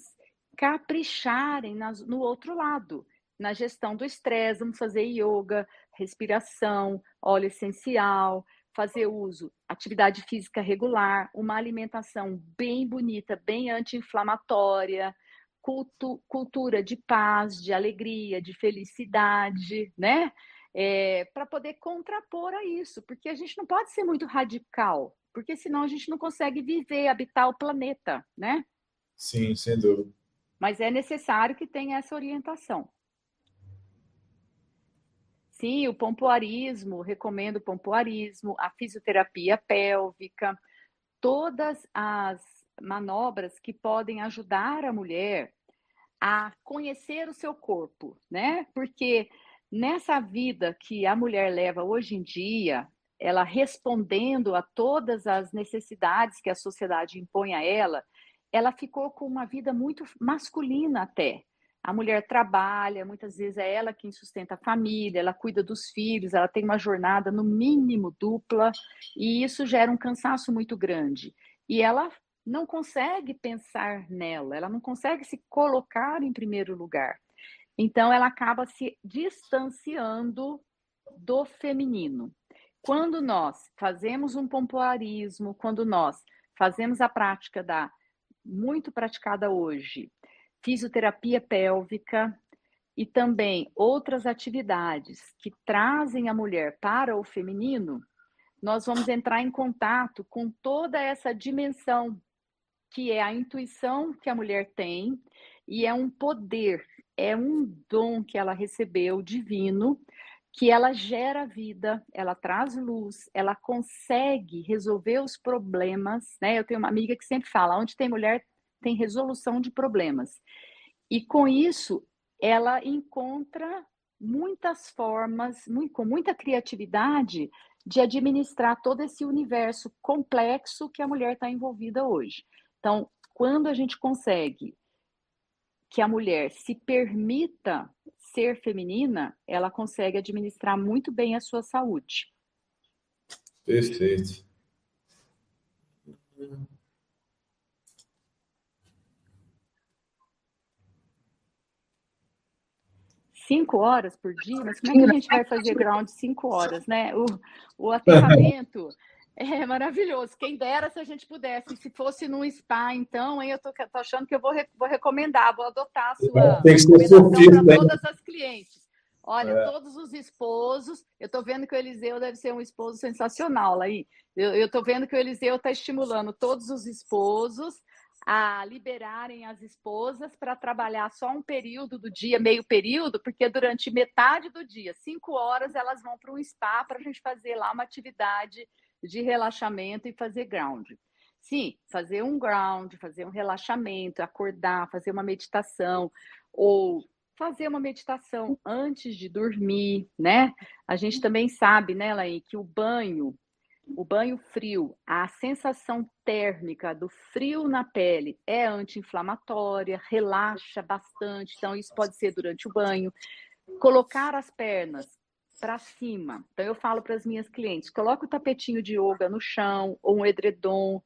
Capricharem nas, no outro lado, na gestão do estresse, vamos fazer yoga, respiração, óleo essencial, fazer uso, atividade física regular, uma alimentação bem bonita, bem anti-inflamatória, cultu cultura de paz, de alegria, de felicidade, né? É, para poder contrapor a isso, porque a gente não pode ser muito radical, porque senão a gente não consegue viver, habitar o planeta, né? Sim, sem dúvida. Mas é necessário que tenha essa orientação. Sim, o pompoarismo, recomendo o pompoarismo, a fisioterapia pélvica, todas as manobras que podem ajudar a mulher a conhecer o seu corpo, né? Porque nessa vida que a mulher leva hoje em dia, ela respondendo a todas as necessidades que a sociedade impõe a ela, ela ficou com uma vida muito masculina até. A mulher trabalha, muitas vezes é ela quem sustenta a família, ela cuida dos filhos, ela tem uma jornada no mínimo dupla, e isso gera um cansaço muito grande. E ela não consegue pensar nela, ela não consegue se colocar em primeiro lugar. Então, ela acaba se distanciando do feminino. Quando nós fazemos um pompoarismo, quando nós fazemos a prática da muito praticada hoje, fisioterapia pélvica e também outras atividades que trazem a mulher para o feminino, nós vamos entrar em contato com toda essa dimensão que é a intuição que a mulher tem e é um poder, é um dom que ela recebeu divino, que ela gera vida, ela traz luz, ela consegue resolver os problemas, né? Eu tenho uma amiga que sempre fala, onde tem mulher tem resolução de problemas. E com isso, ela encontra muitas formas, muito, com muita criatividade, de administrar todo esse universo complexo que a mulher está envolvida hoje. Então, quando a gente consegue que a mulher se permita ser feminina, ela consegue administrar muito bem a sua saúde. Perfeito. Cinco horas por dia? Mas como é que a gente vai fazer ground cinco horas, né? O, o aterramento é maravilhoso. Quem dera se a gente pudesse. Se fosse num spa, então, hein, eu tô, tô achando que eu vou, vou recomendar, vou adotar a sua Tem que recomendação para todas as clientes. Olha, é. todos os esposos, eu estou vendo que o Eliseu deve ser um esposo sensacional aí. Eu estou vendo que o Eliseu está estimulando todos os esposos a liberarem as esposas para trabalhar só um período do dia, meio período, porque durante metade do dia, cinco horas, elas vão para um spa para a gente fazer lá uma atividade de relaxamento e fazer ground. Sim, fazer um ground, fazer um relaxamento, acordar, fazer uma meditação, ou fazer uma meditação antes de dormir, né? A gente também sabe, né, Laí, que o banho, o banho frio, a sensação térmica do frio na pele é anti-inflamatória, relaxa bastante, então isso pode ser durante o banho. Colocar as pernas para cima. Então eu falo para as minhas clientes, coloca o tapetinho de yoga no chão ou um edredom,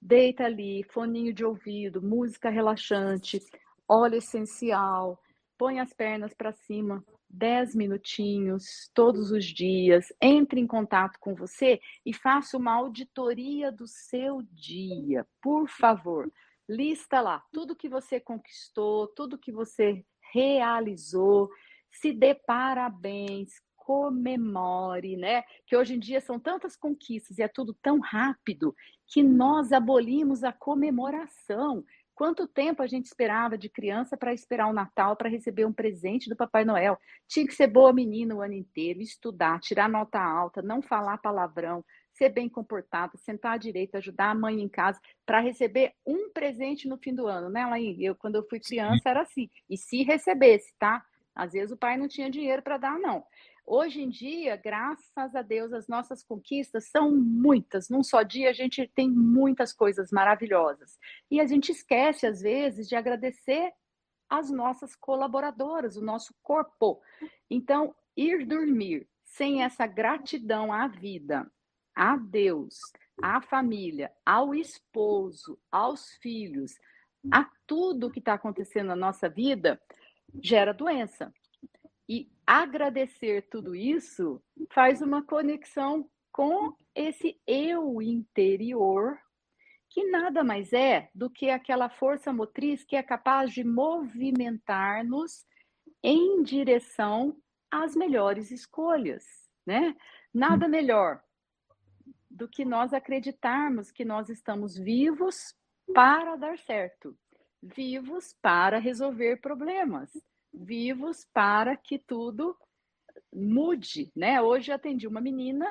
deita ali, foninho de ouvido, música relaxante, óleo essencial, põe as pernas para cima, 10 minutinhos todos os dias, entre em contato com você e faça uma auditoria do seu dia, por favor. Lista lá tudo que você conquistou, tudo que você realizou se dê parabéns, comemore, né? Que hoje em dia são tantas conquistas e é tudo tão rápido que nós abolimos a comemoração. Quanto tempo a gente esperava de criança para esperar o Natal para receber um presente do Papai Noel? Tinha que ser boa menina o ano inteiro, estudar, tirar nota alta, não falar palavrão, ser bem comportada, sentar à direita, ajudar a mãe em casa para receber um presente no fim do ano, né, Laí? Eu, quando eu fui criança, era assim. E se recebesse, tá? Às vezes o pai não tinha dinheiro para dar, não. Hoje em dia, graças a Deus, as nossas conquistas são muitas. Num só dia, a gente tem muitas coisas maravilhosas. E a gente esquece, às vezes, de agradecer as nossas colaboradoras, o nosso corpo. Então, ir dormir sem essa gratidão à vida, a Deus, à família, ao esposo, aos filhos, a tudo que está acontecendo na nossa vida, gera doença. Agradecer tudo isso faz uma conexão com esse eu interior, que nada mais é do que aquela força motriz que é capaz de movimentar-nos em direção às melhores escolhas, né? Nada melhor do que nós acreditarmos que nós estamos vivos para dar certo, vivos para resolver problemas, vivos para que tudo mude, né? Hoje eu atendi uma menina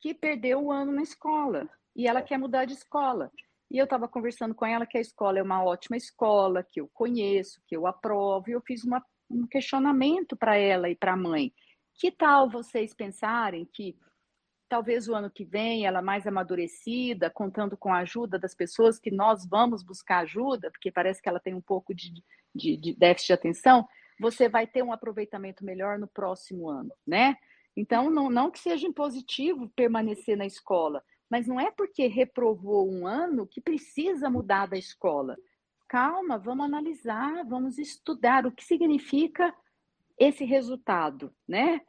que perdeu o ano na escola e ela quer mudar de escola. E eu estava conversando com ela que a escola é uma ótima escola, que eu conheço, que eu aprovo, e eu fiz uma, um questionamento para ela e para a mãe. Que tal vocês pensarem que talvez o ano que vem ela mais amadurecida, contando com a ajuda das pessoas que nós vamos buscar ajuda, porque parece que ela tem um pouco de, de, de déficit de atenção, você vai ter um aproveitamento melhor no próximo ano, né? Então, não, não que seja impositivo permanecer na escola, mas não é porque reprovou um ano que precisa mudar da escola. Calma, vamos analisar, vamos estudar o que significa esse resultado, né?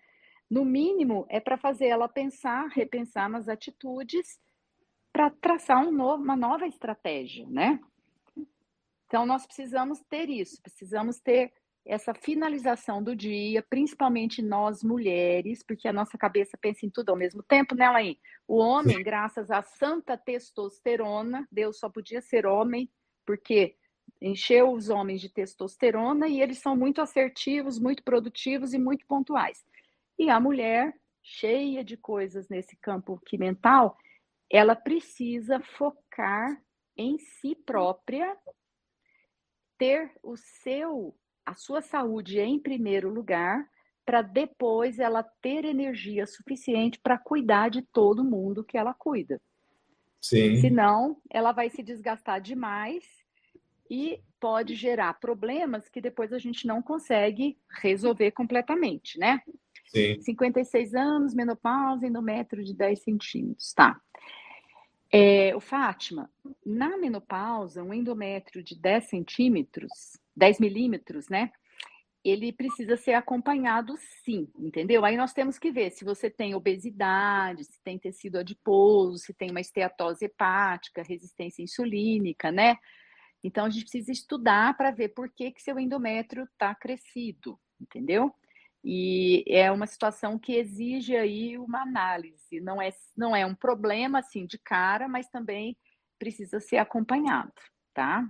No mínimo, é para fazer ela pensar, repensar nas atitudes para traçar um novo, uma nova estratégia, né? Então, nós precisamos ter isso, precisamos ter essa finalização do dia, principalmente nós mulheres, porque a nossa cabeça pensa em tudo ao mesmo tempo, né, Laís? O homem, graças à santa testosterona, Deus só podia ser homem, porque encheu os homens de testosterona e eles são muito assertivos, muito produtivos e muito pontuais. E a mulher, cheia de coisas nesse campo que mental, ela precisa focar em si própria, ter o seu a sua saúde em primeiro lugar, para depois ela ter energia suficiente para cuidar de todo mundo que ela cuida. Sim. Senão, ela vai se desgastar demais e pode gerar problemas que depois a gente não consegue resolver completamente, né? Sim. 56 anos, menopausa, endométrio de 10 centímetros, tá. É, o Fátima, na menopausa, um endométrio de 10 centímetros, 10 milímetros, né? Ele precisa ser acompanhado sim, entendeu? Aí nós temos que ver se você tem obesidade, se tem tecido adiposo, se tem uma esteatose hepática, resistência insulínica, né? Então a gente precisa estudar para ver por que, que seu endométrio está crescido, entendeu? E é uma situação que exige aí uma análise. Não é, não é um problema assim de cara, mas também precisa ser acompanhado, tá?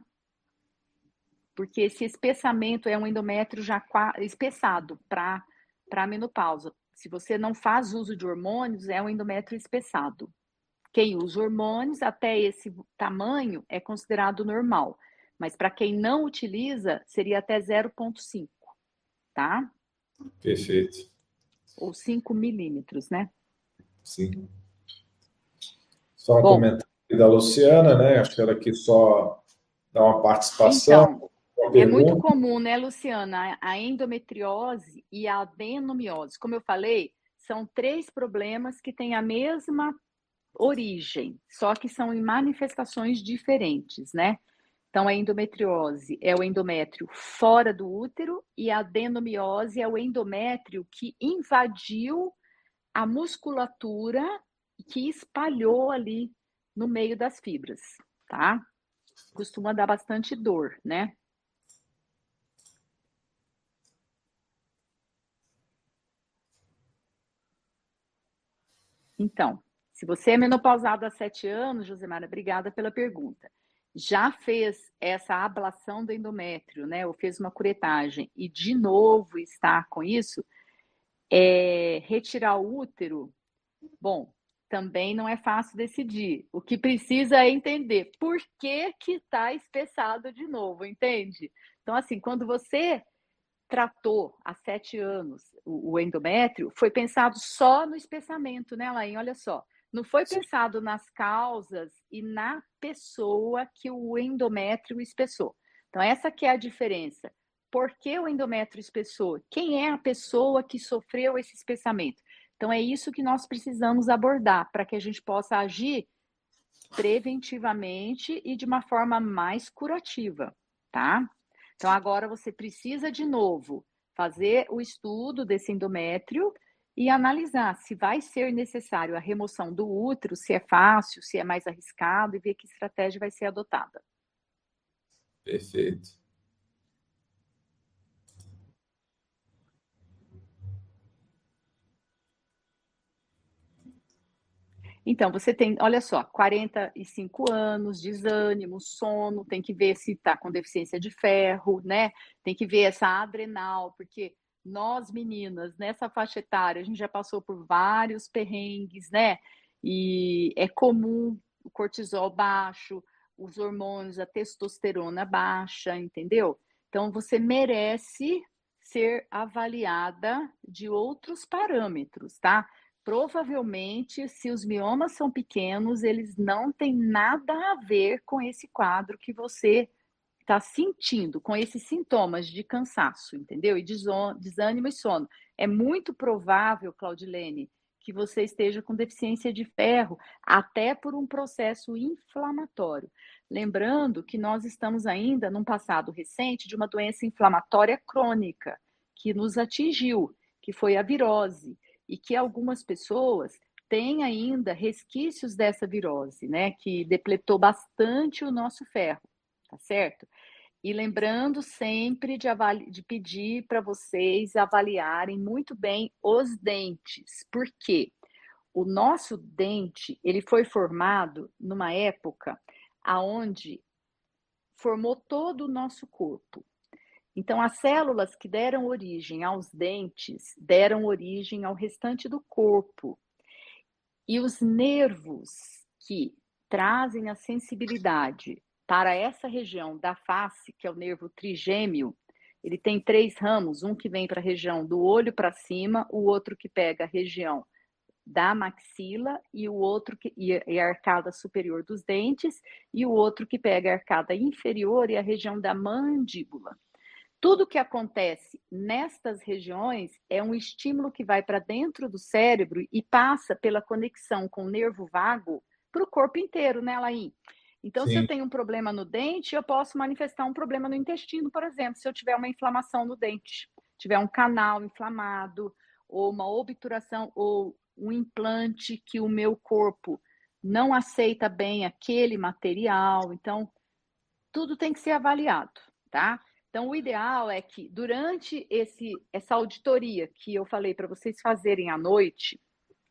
Porque esse espessamento é um endométrio já espessado para a menopausa. Se você não faz uso de hormônios, é um endométrio espessado. Quem usa hormônios, até esse tamanho, é considerado normal. Mas para quem não utiliza, seria até 0,5, tá? Perfeito. Ou 5 milímetros, né? Sim. Só um Bom, comentário da Luciana, né? Acho que ela aqui só dá uma participação. Então, é muito comum, né, Luciana, a endometriose e a adenomiose. Como eu falei, são três problemas que têm a mesma origem, só que são em manifestações diferentes, né? Então, a endometriose é o endométrio fora do útero e a adenomiose é o endométrio que invadiu a musculatura que espalhou ali no meio das fibras, tá? Costuma dar bastante dor, né? Então, se você é menopausado há sete anos, Josemara, obrigada pela pergunta. Já fez essa ablação do endométrio, né? Ou fez uma curetagem e de novo está com isso, é, retirar o útero, bom, também não é fácil decidir. O que precisa é entender por que que está espessado de novo, entende? Então, assim, quando você tratou há sete anos o, o endométrio, foi pensado só no espessamento, né, Lain? Olha só. Não foi pensado nas causas e na pessoa que o endométrio espessou. Então, essa que é a diferença. Por que o endométrio espessou? Quem é a pessoa que sofreu esse espessamento? Então, é isso que nós precisamos abordar para que a gente possa agir preventivamente e de uma forma mais curativa, tá? Então, agora você precisa de novo fazer o estudo desse endométrio e analisar se vai ser necessário a remoção do útero, se é fácil, se é mais arriscado, e ver que estratégia vai ser adotada. Perfeito. Então, você tem, olha só, 45 anos, desânimo, sono, tem que ver se está com deficiência de ferro, né? Tem que ver essa adrenal, porque nós meninas, nessa faixa etária, a gente já passou por vários perrengues, né? E é comum o cortisol baixo, os hormônios, a testosterona baixa, entendeu? Então, você merece ser avaliada de outros parâmetros, tá? Provavelmente, se os miomas são pequenos, eles não têm nada a ver com esse quadro que você está sentindo, com esses sintomas de cansaço, entendeu? E desânimo e sono. É muito provável, Claudilene, que você esteja com deficiência de ferro, até por um processo inflamatório. Lembrando que nós estamos ainda num passado recente de uma doença inflamatória crônica que nos atingiu, que foi a virose e que algumas pessoas têm ainda resquícios dessa virose, né, que depletou bastante o nosso ferro, tá certo? E lembrando sempre de, de pedir para vocês avaliarem muito bem os dentes, porque o nosso dente ele foi formado numa época aonde formou todo o nosso corpo. Então, as células que deram origem aos dentes deram origem ao restante do corpo. E os nervos que trazem a sensibilidade para essa região da face, que é o nervo trigêmeo, ele tem três ramos: um que vem para a região do olho para cima, o outro que pega a região da maxila e o outro que e a arcada superior dos dentes e o outro que pega a arcada inferior e a região da mandíbula. Tudo que acontece nestas regiões é um estímulo que vai para dentro do cérebro e passa pela conexão com o nervo vago para o corpo inteiro, né, Laim? Então, Sim. se eu tenho um problema no dente, eu posso manifestar um problema no intestino, por exemplo, se eu tiver uma inflamação no dente, tiver um canal inflamado, ou uma obturação, ou um implante que o meu corpo não aceita bem aquele material. Então, tudo tem que ser avaliado, tá? Então, o ideal é que durante esse, essa auditoria que eu falei para vocês fazerem à noite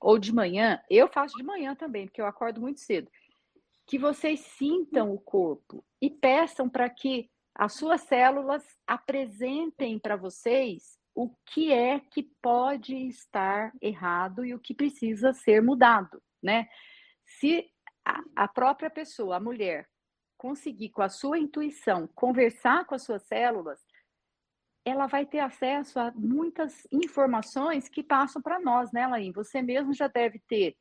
ou de manhã, eu faço de manhã também, porque eu acordo muito cedo, que vocês sintam o corpo e peçam para que as suas células apresentem para vocês o que é que pode estar errado e o que precisa ser mudado, né? Se a própria pessoa, a mulher, conseguir, com a sua intuição, conversar com as suas células, ela vai ter acesso a muitas informações que passam para nós, né, Laís? Você mesmo já deve ter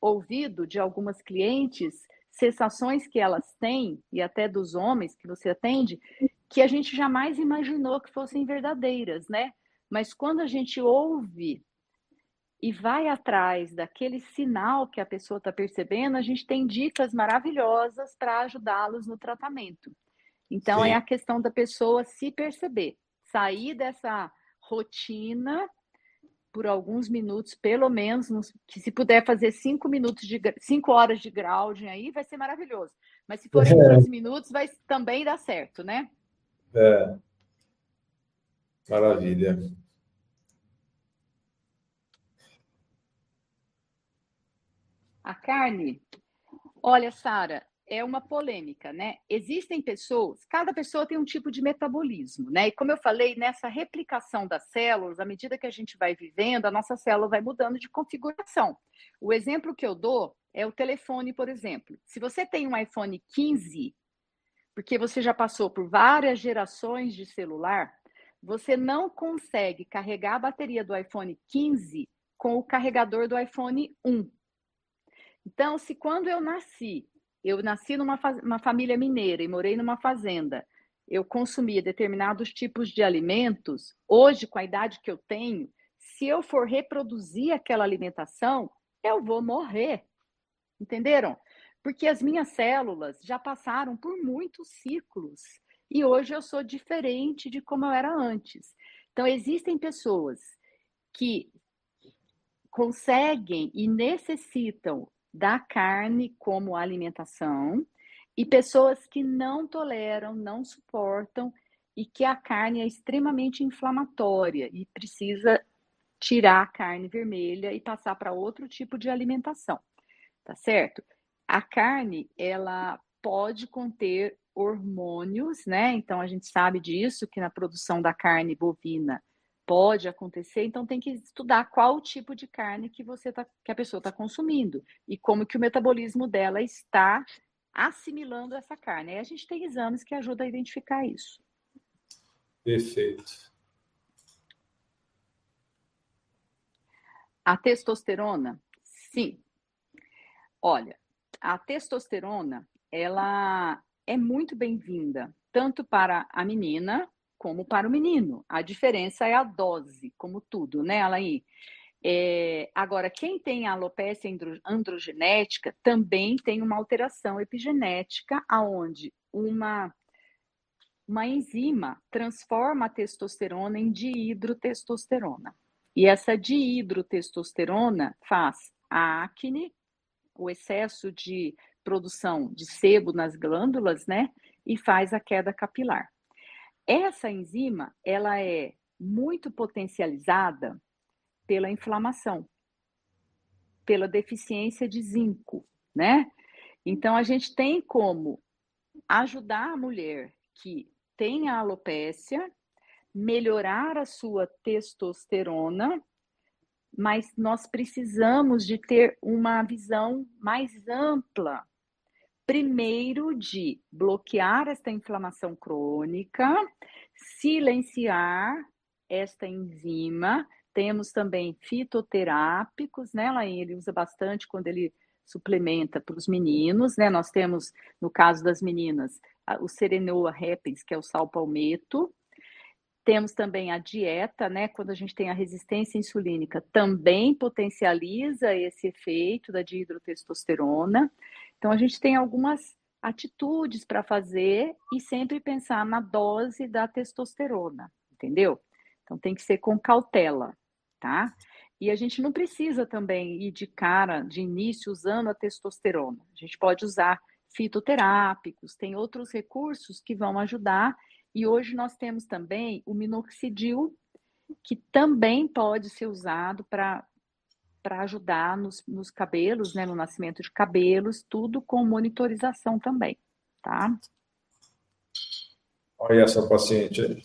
ouvido de algumas clientes sensações que elas têm, e até dos homens que você atende, que a gente jamais imaginou que fossem verdadeiras, né? Mas quando a gente ouve e vai atrás daquele sinal que a pessoa está percebendo, a gente tem dicas maravilhosas para ajudá-los no tratamento. Então, é Sim. é a questão da pessoa se perceber, sair dessa rotina por alguns minutos, pelo menos, que se puder fazer cinco minutos de cinco horas de grounding aí, vai ser maravilhoso. Mas se for é. 15 minutos, vai também dar certo, né? É. Maravilha. A carne, olha, Sara, é uma polêmica, né? Existem pessoas, cada pessoa tem um tipo de metabolismo, né? E como eu falei, nessa replicação das células, à medida que a gente vai vivendo, a nossa célula vai mudando de configuração. O exemplo que eu dou é o telefone, por exemplo. Se você tem um iPhone 15, porque você já passou por várias gerações de celular, você não consegue carregar a bateria do iPhone 15 com o carregador do iPhone 1. Então, se quando eu nasci, eu nasci numa uma família mineira e morei numa fazenda, eu consumia determinados tipos de alimentos, hoje, com a idade que eu tenho, se eu for reproduzir aquela alimentação, eu vou morrer. Entenderam? Porque as minhas células já passaram por muitos ciclos e hoje eu sou diferente de como eu era antes. Então, existem pessoas que conseguem e necessitam da carne como alimentação e pessoas que não toleram, não suportam e que a carne é extremamente inflamatória e precisa tirar a carne vermelha e passar para outro tipo de alimentação, tá certo? A carne, ela pode conter hormônios, né? Então a gente sabe disso que na produção da carne bovina pode acontecer, então tem que estudar qual o tipo de carne que você tá, que a pessoa está consumindo e como que o metabolismo dela está assimilando essa carne. Aí a gente tem exames que ajudam a identificar isso. Perfeito. A testosterona, sim. Olha, a testosterona, ela é muito bem-vinda, tanto para a menina como para o menino. A diferença é a dose, como tudo, né, Alain? É, agora, quem tem alopecia androgenética também tem uma alteração epigenética, aonde uma, uma enzima transforma a testosterona em dihidrotestosterona. E essa dihidrotestosterona faz a acne, o excesso de produção de sebo nas glândulas, né? E faz a queda capilar. Essa enzima, ela é muito potencializada pela inflamação, pela deficiência de zinco, né? Então a gente tem como ajudar a mulher que tem a alopécia, melhorar a sua testosterona, mas nós precisamos de ter uma visão mais ampla primeiro de bloquear esta inflamação crônica, silenciar esta enzima. Temos também fitoterápicos, né, Laine? Ele usa bastante quando ele suplementa para os meninos, né? Nós temos, no caso das meninas, o Serenoa repens, que é o sal palmeto. Temos também a dieta, né? Quando a gente tem a resistência insulínica, também potencializa esse efeito da dihidrotestosterona. Então, a gente tem algumas atitudes para fazer e sempre pensar na dose da testosterona, entendeu? Então, tem que ser com cautela, tá? E a gente não precisa também ir de cara, de início, usando a testosterona. A gente pode usar fitoterápicos, tem outros recursos que vão ajudar. E hoje nós temos também o minoxidil, que também pode ser usado para para ajudar nos, nos cabelos, né, no nascimento de cabelos, tudo com monitorização também, tá? Olha essa paciente aí.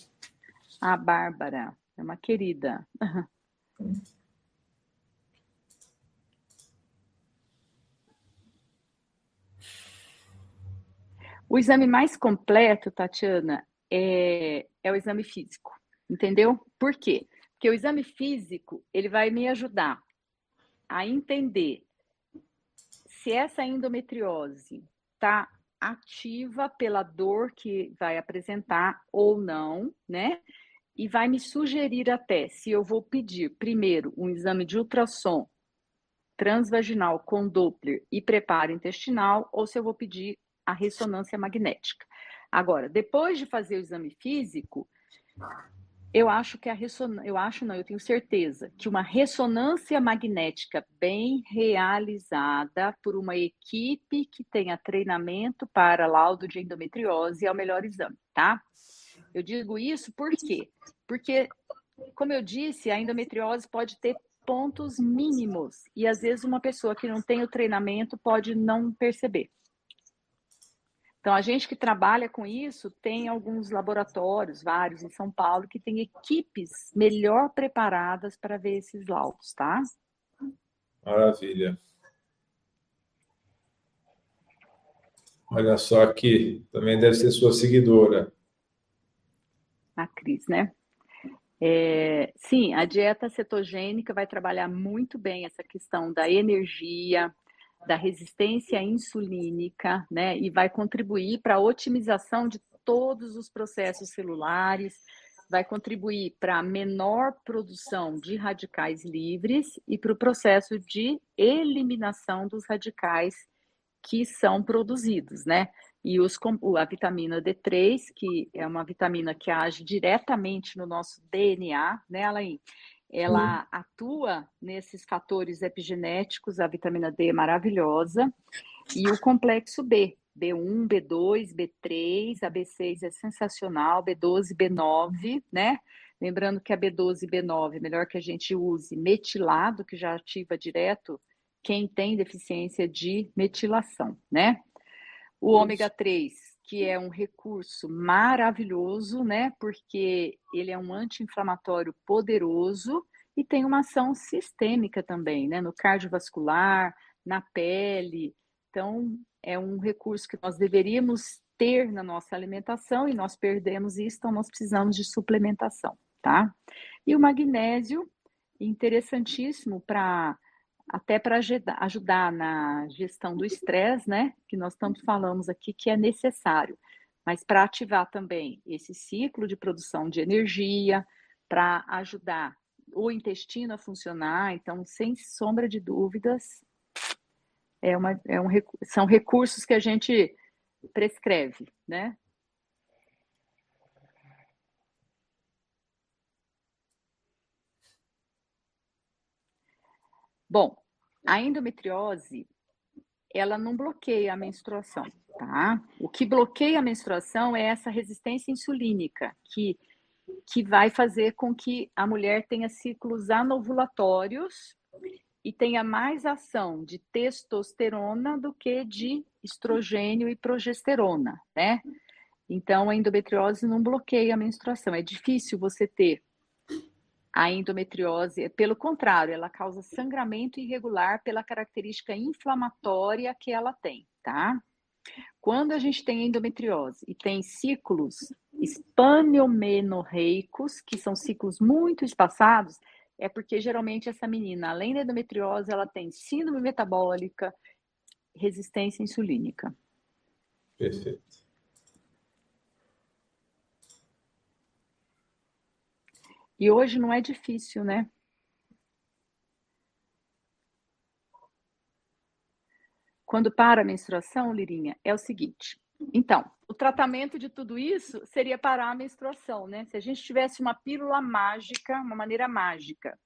A Bárbara, é uma querida. O exame mais completo, Tatiana, é, é o exame físico, entendeu? Por quê? Porque o exame físico, ele vai me ajudar a entender se essa endometriose está ativa pela dor que vai apresentar ou não, né? E vai me sugerir até se eu vou pedir primeiro um exame de ultrassom transvaginal com Doppler e preparo intestinal ou se eu vou pedir a ressonância magnética. Agora, depois de fazer o exame físico, eu acho que a ressonância, eu acho não, eu tenho certeza que uma ressonância magnética bem realizada por uma equipe que tenha treinamento para laudo de endometriose é o melhor exame, tá? Eu digo isso por quê? Porque, como eu disse, a endometriose pode ter pontos mínimos e às vezes uma pessoa que não tem o treinamento pode não perceber. Então, a gente que trabalha com isso tem alguns laboratórios, vários em São Paulo, que tem equipes melhor preparadas para ver esses laudos, tá? Maravilha. Olha só aqui, também deve ser sua seguidora. A Cris, né? É, sim, a dieta cetogênica vai trabalhar muito bem essa questão da energia, da resistência insulínica, né? E vai contribuir para a otimização de todos os processos celulares, vai contribuir para a menor produção de radicais livres e para o processo de eliminação dos radicais que são produzidos, né? E os, a vitamina D3, que é uma vitamina que age diretamente no nosso DNA, né, Alain? Ela Sim. atua nesses fatores epigenéticos, a vitamina D é maravilhosa, e o complexo B, B1, B2, B3, a B6 é sensacional, B12, B9, né? Lembrando que a B12 e B9 é melhor que a gente use metilado, que já ativa direto quem tem deficiência de metilação, né? O ômega 3, que é um recurso maravilhoso, né? Porque ele é um anti-inflamatório poderoso e tem uma ação sistêmica também, né? No cardiovascular, na pele. Então, é um recurso que nós deveríamos ter na nossa alimentação e nós perdemos isso, então nós precisamos de suplementação, tá? E o magnésio, interessantíssimo para até para ajudar na gestão do estresse, né? Que nós tanto falamos aqui que é necessário, mas para ativar também esse ciclo de produção de energia, para ajudar o intestino a funcionar, então, sem sombra de dúvidas, é uma, é um, são recursos que a gente prescreve, né? Bom, a endometriose, ela não bloqueia a menstruação, tá? O que bloqueia a menstruação é essa resistência insulínica, que, que vai fazer com que a mulher tenha ciclos anovulatórios e tenha mais ação de testosterona do que de estrogênio e progesterona, né? Então, a endometriose não bloqueia a menstruação. É difícil você ter a endometriose, pelo contrário, ela causa sangramento irregular pela característica inflamatória que ela tem, tá? Quando a gente tem endometriose e tem ciclos espaniomenorreicos, que são ciclos muito espaçados, é porque geralmente essa menina, além da endometriose, ela tem síndrome metabólica, resistência insulínica. Perfeito. E hoje não é difícil, né? Quando para a menstruação, Lirinha, é o seguinte. Então, o tratamento de tudo isso seria parar a menstruação, né? Se a gente tivesse uma pílula mágica, uma maneira mágica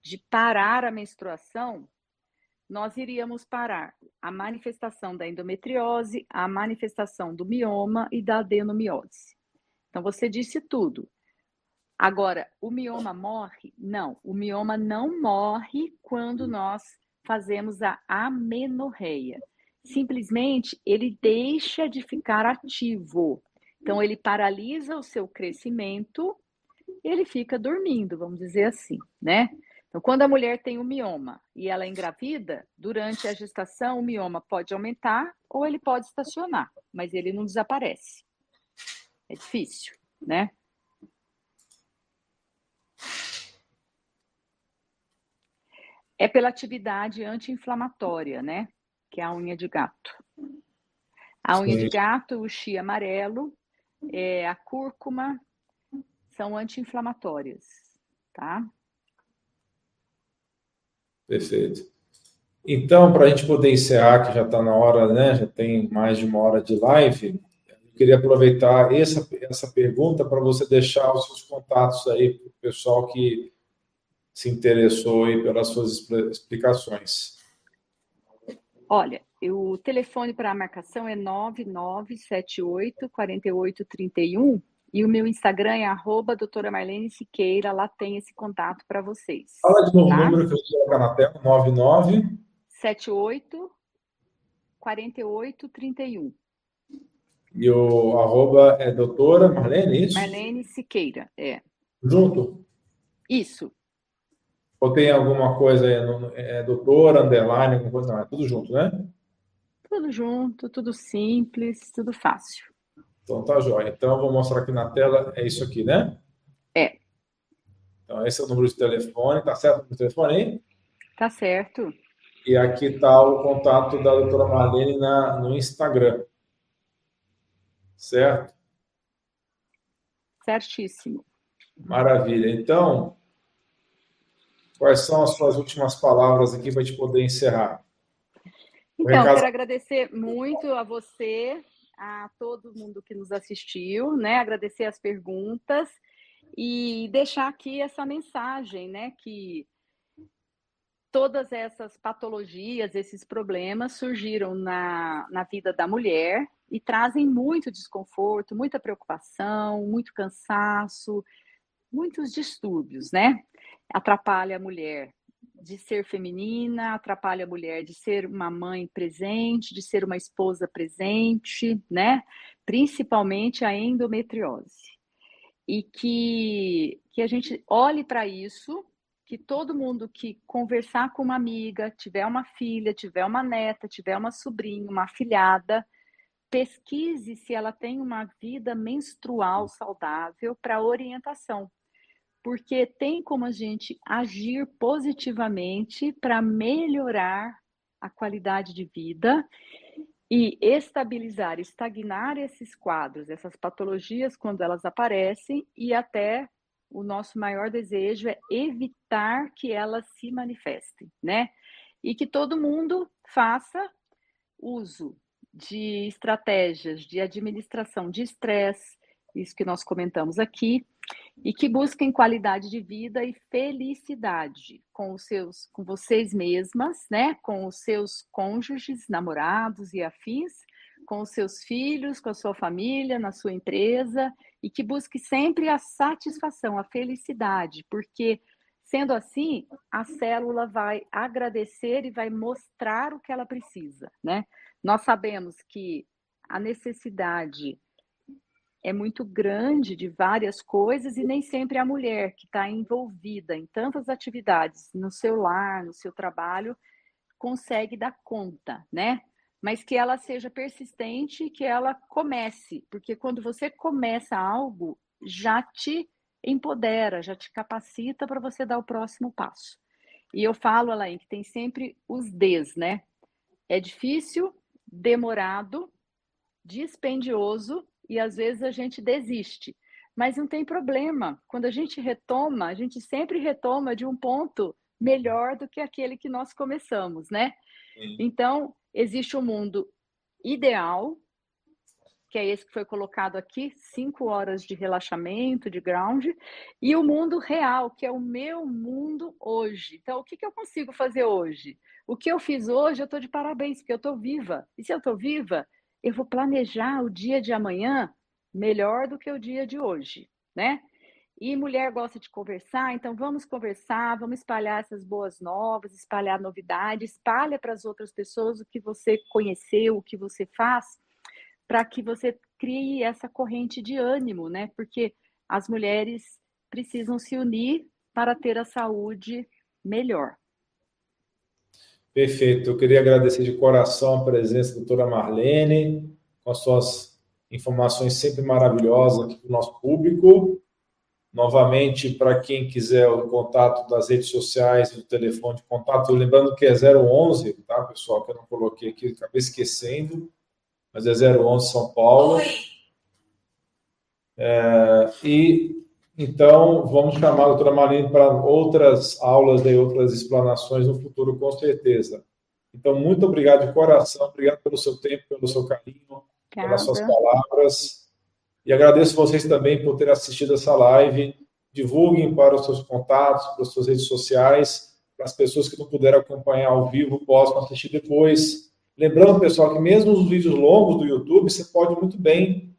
de parar a menstruação, nós iríamos parar a manifestação da endometriose, a manifestação do mioma e da adenomiose. Então, você disse tudo. Agora, o mioma morre? Não, o mioma não morre quando nós fazemos a amenorreia. Simplesmente ele deixa de ficar ativo. Então, ele paralisa o seu crescimento, ele fica dormindo, vamos dizer assim, né? Então, quando a mulher tem o mioma e ela é engravida, durante a gestação, o mioma pode aumentar ou ele pode estacionar, mas ele não desaparece. É difícil, né? É pela atividade anti-inflamatória, né? Que é a unha de gato. A unha Sim. de gato, o chia amarelo, é, a cúrcuma, são anti-inflamatórias, tá? Perfeito. Então, para a gente poder encerrar, que já está na hora, né? Já tem mais de uma hora de live, eu queria aproveitar essa, essa pergunta para você deixar os seus contatos aí para o pessoal que se interessou aí pelas suas explicações. Olha, o telefone para a marcação é 9978 4831 e o meu Instagram é arroba doutora Marlene Siqueira, lá tem esse contato para vocês. Fala de novo tá? o número que eu vou colocar na tela, 99... 78 4831. E o arroba é doutora Marlene, isso? Marlene Siqueira, é. Junto? Isso. Ou tem alguma coisa aí, é, doutor, underline, alguma coisa? Não, é tudo junto, né? Tudo junto, tudo simples, tudo fácil. Então tá jóia. Então eu vou mostrar aqui na tela, é isso aqui, né? É. Então esse é o número de telefone, tá certo o número de telefone aí? Tá certo. E aqui está o contato da doutora Marlene na, no Instagram. Certo? Certíssimo. Maravilha. Então, Quais são as suas últimas palavras aqui para a gente poder encerrar? Então, recado... quero agradecer muito a você, a todo mundo que nos assistiu, né? Agradecer as perguntas e deixar aqui essa mensagem, né, que todas essas patologias, esses problemas surgiram na, na vida da mulher e trazem muito desconforto, muita preocupação, muito cansaço, muitos distúrbios, né? Atrapalha a mulher de ser feminina, atrapalha a mulher de ser uma mãe presente, de ser uma esposa presente, né? Principalmente a endometriose. E que, que a gente olhe para isso, que todo mundo que conversar com uma amiga, tiver uma filha, tiver uma neta, tiver uma sobrinha, uma afilhada, pesquise se ela tem uma vida menstrual saudável para orientação porque tem como a gente agir positivamente para melhorar a qualidade de vida e estabilizar, estagnar esses quadros, essas patologias quando elas aparecem e até o nosso maior desejo é evitar que elas se manifestem, né? E que todo mundo faça uso de estratégias de administração de estresse, isso que nós comentamos aqui, e que busquem qualidade de vida e felicidade com os seus, com vocês mesmas, né, com os seus cônjuges, namorados e afins, com os seus filhos, com a sua família, na sua empresa e que busque sempre a satisfação, a felicidade, porque sendo assim, a célula vai agradecer e vai mostrar o que ela precisa, né? Nós sabemos que a necessidade é muito grande de várias coisas e nem sempre a mulher que está envolvida em tantas atividades no seu lar, no seu trabalho, consegue dar conta, né? Mas que ela seja persistente e que ela comece, porque quando você começa algo, já te empodera, já te capacita para você dar o próximo passo. E eu falo, Alain, que tem sempre os Ds, né? É difícil, demorado, dispendioso e às vezes a gente desiste. Mas não tem problema. Quando a gente retoma, a gente sempre retoma de um ponto melhor do que aquele que nós começamos, né? Sim. Então, existe o um mundo ideal, que é esse que foi colocado aqui, cinco horas de relaxamento, de ground, e o mundo real, que é o meu mundo hoje. Então, o que, que eu consigo fazer hoje? O que eu fiz hoje, eu estou de parabéns, porque eu estou viva. E se eu estou viva, eu vou planejar o dia de amanhã melhor do que o dia de hoje, né? E mulher gosta de conversar, então vamos conversar, vamos espalhar essas boas novas, espalhar novidades, espalha para as outras pessoas o que você conheceu, o que você faz, para que você crie essa corrente de ânimo, né? Porque as mulheres precisam se unir para ter a saúde melhor. Perfeito. Eu queria agradecer de coração a presença da doutora Marlene, com as suas informações sempre maravilhosas aqui para o nosso público. Novamente, para quem quiser o contato das redes sociais, o telefone de contato, lembrando que é 011, tá, pessoal? Que eu não coloquei aqui, acabei esquecendo, mas é 011 São Paulo. É, e então, vamos chamar a doutora Marina para outras aulas e outras explanações no futuro, com certeza. Então, muito obrigado de coração, obrigado pelo seu tempo, pelo seu carinho, pelas suas palavras. E agradeço vocês também por terem assistido essa live. Divulguem para os seus contatos, para as suas redes sociais, para as pessoas que não puderam acompanhar ao vivo, possam assistir depois. Lembrando, pessoal, que mesmo os vídeos longos do YouTube, você pode muito bem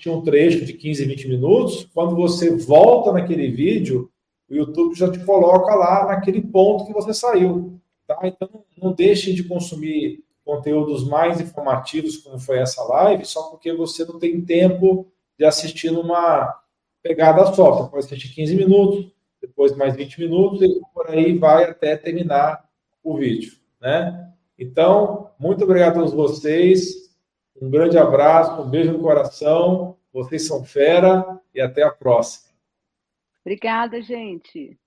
assistir um trecho de 15, 20 minutos, quando você volta naquele vídeo, o YouTube já te coloca lá naquele ponto que você saiu. Tá? Então, não deixe de consumir conteúdos mais informativos, como foi essa live, só porque você não tem tempo de assistir numa pegada só. Você pode assistir 15 minutos, depois mais 20 minutos, e por aí vai até terminar o vídeo. Né? Então, muito obrigado a todos vocês. Um grande abraço, um beijo no coração. Vocês são fera e até a próxima. Obrigada, gente.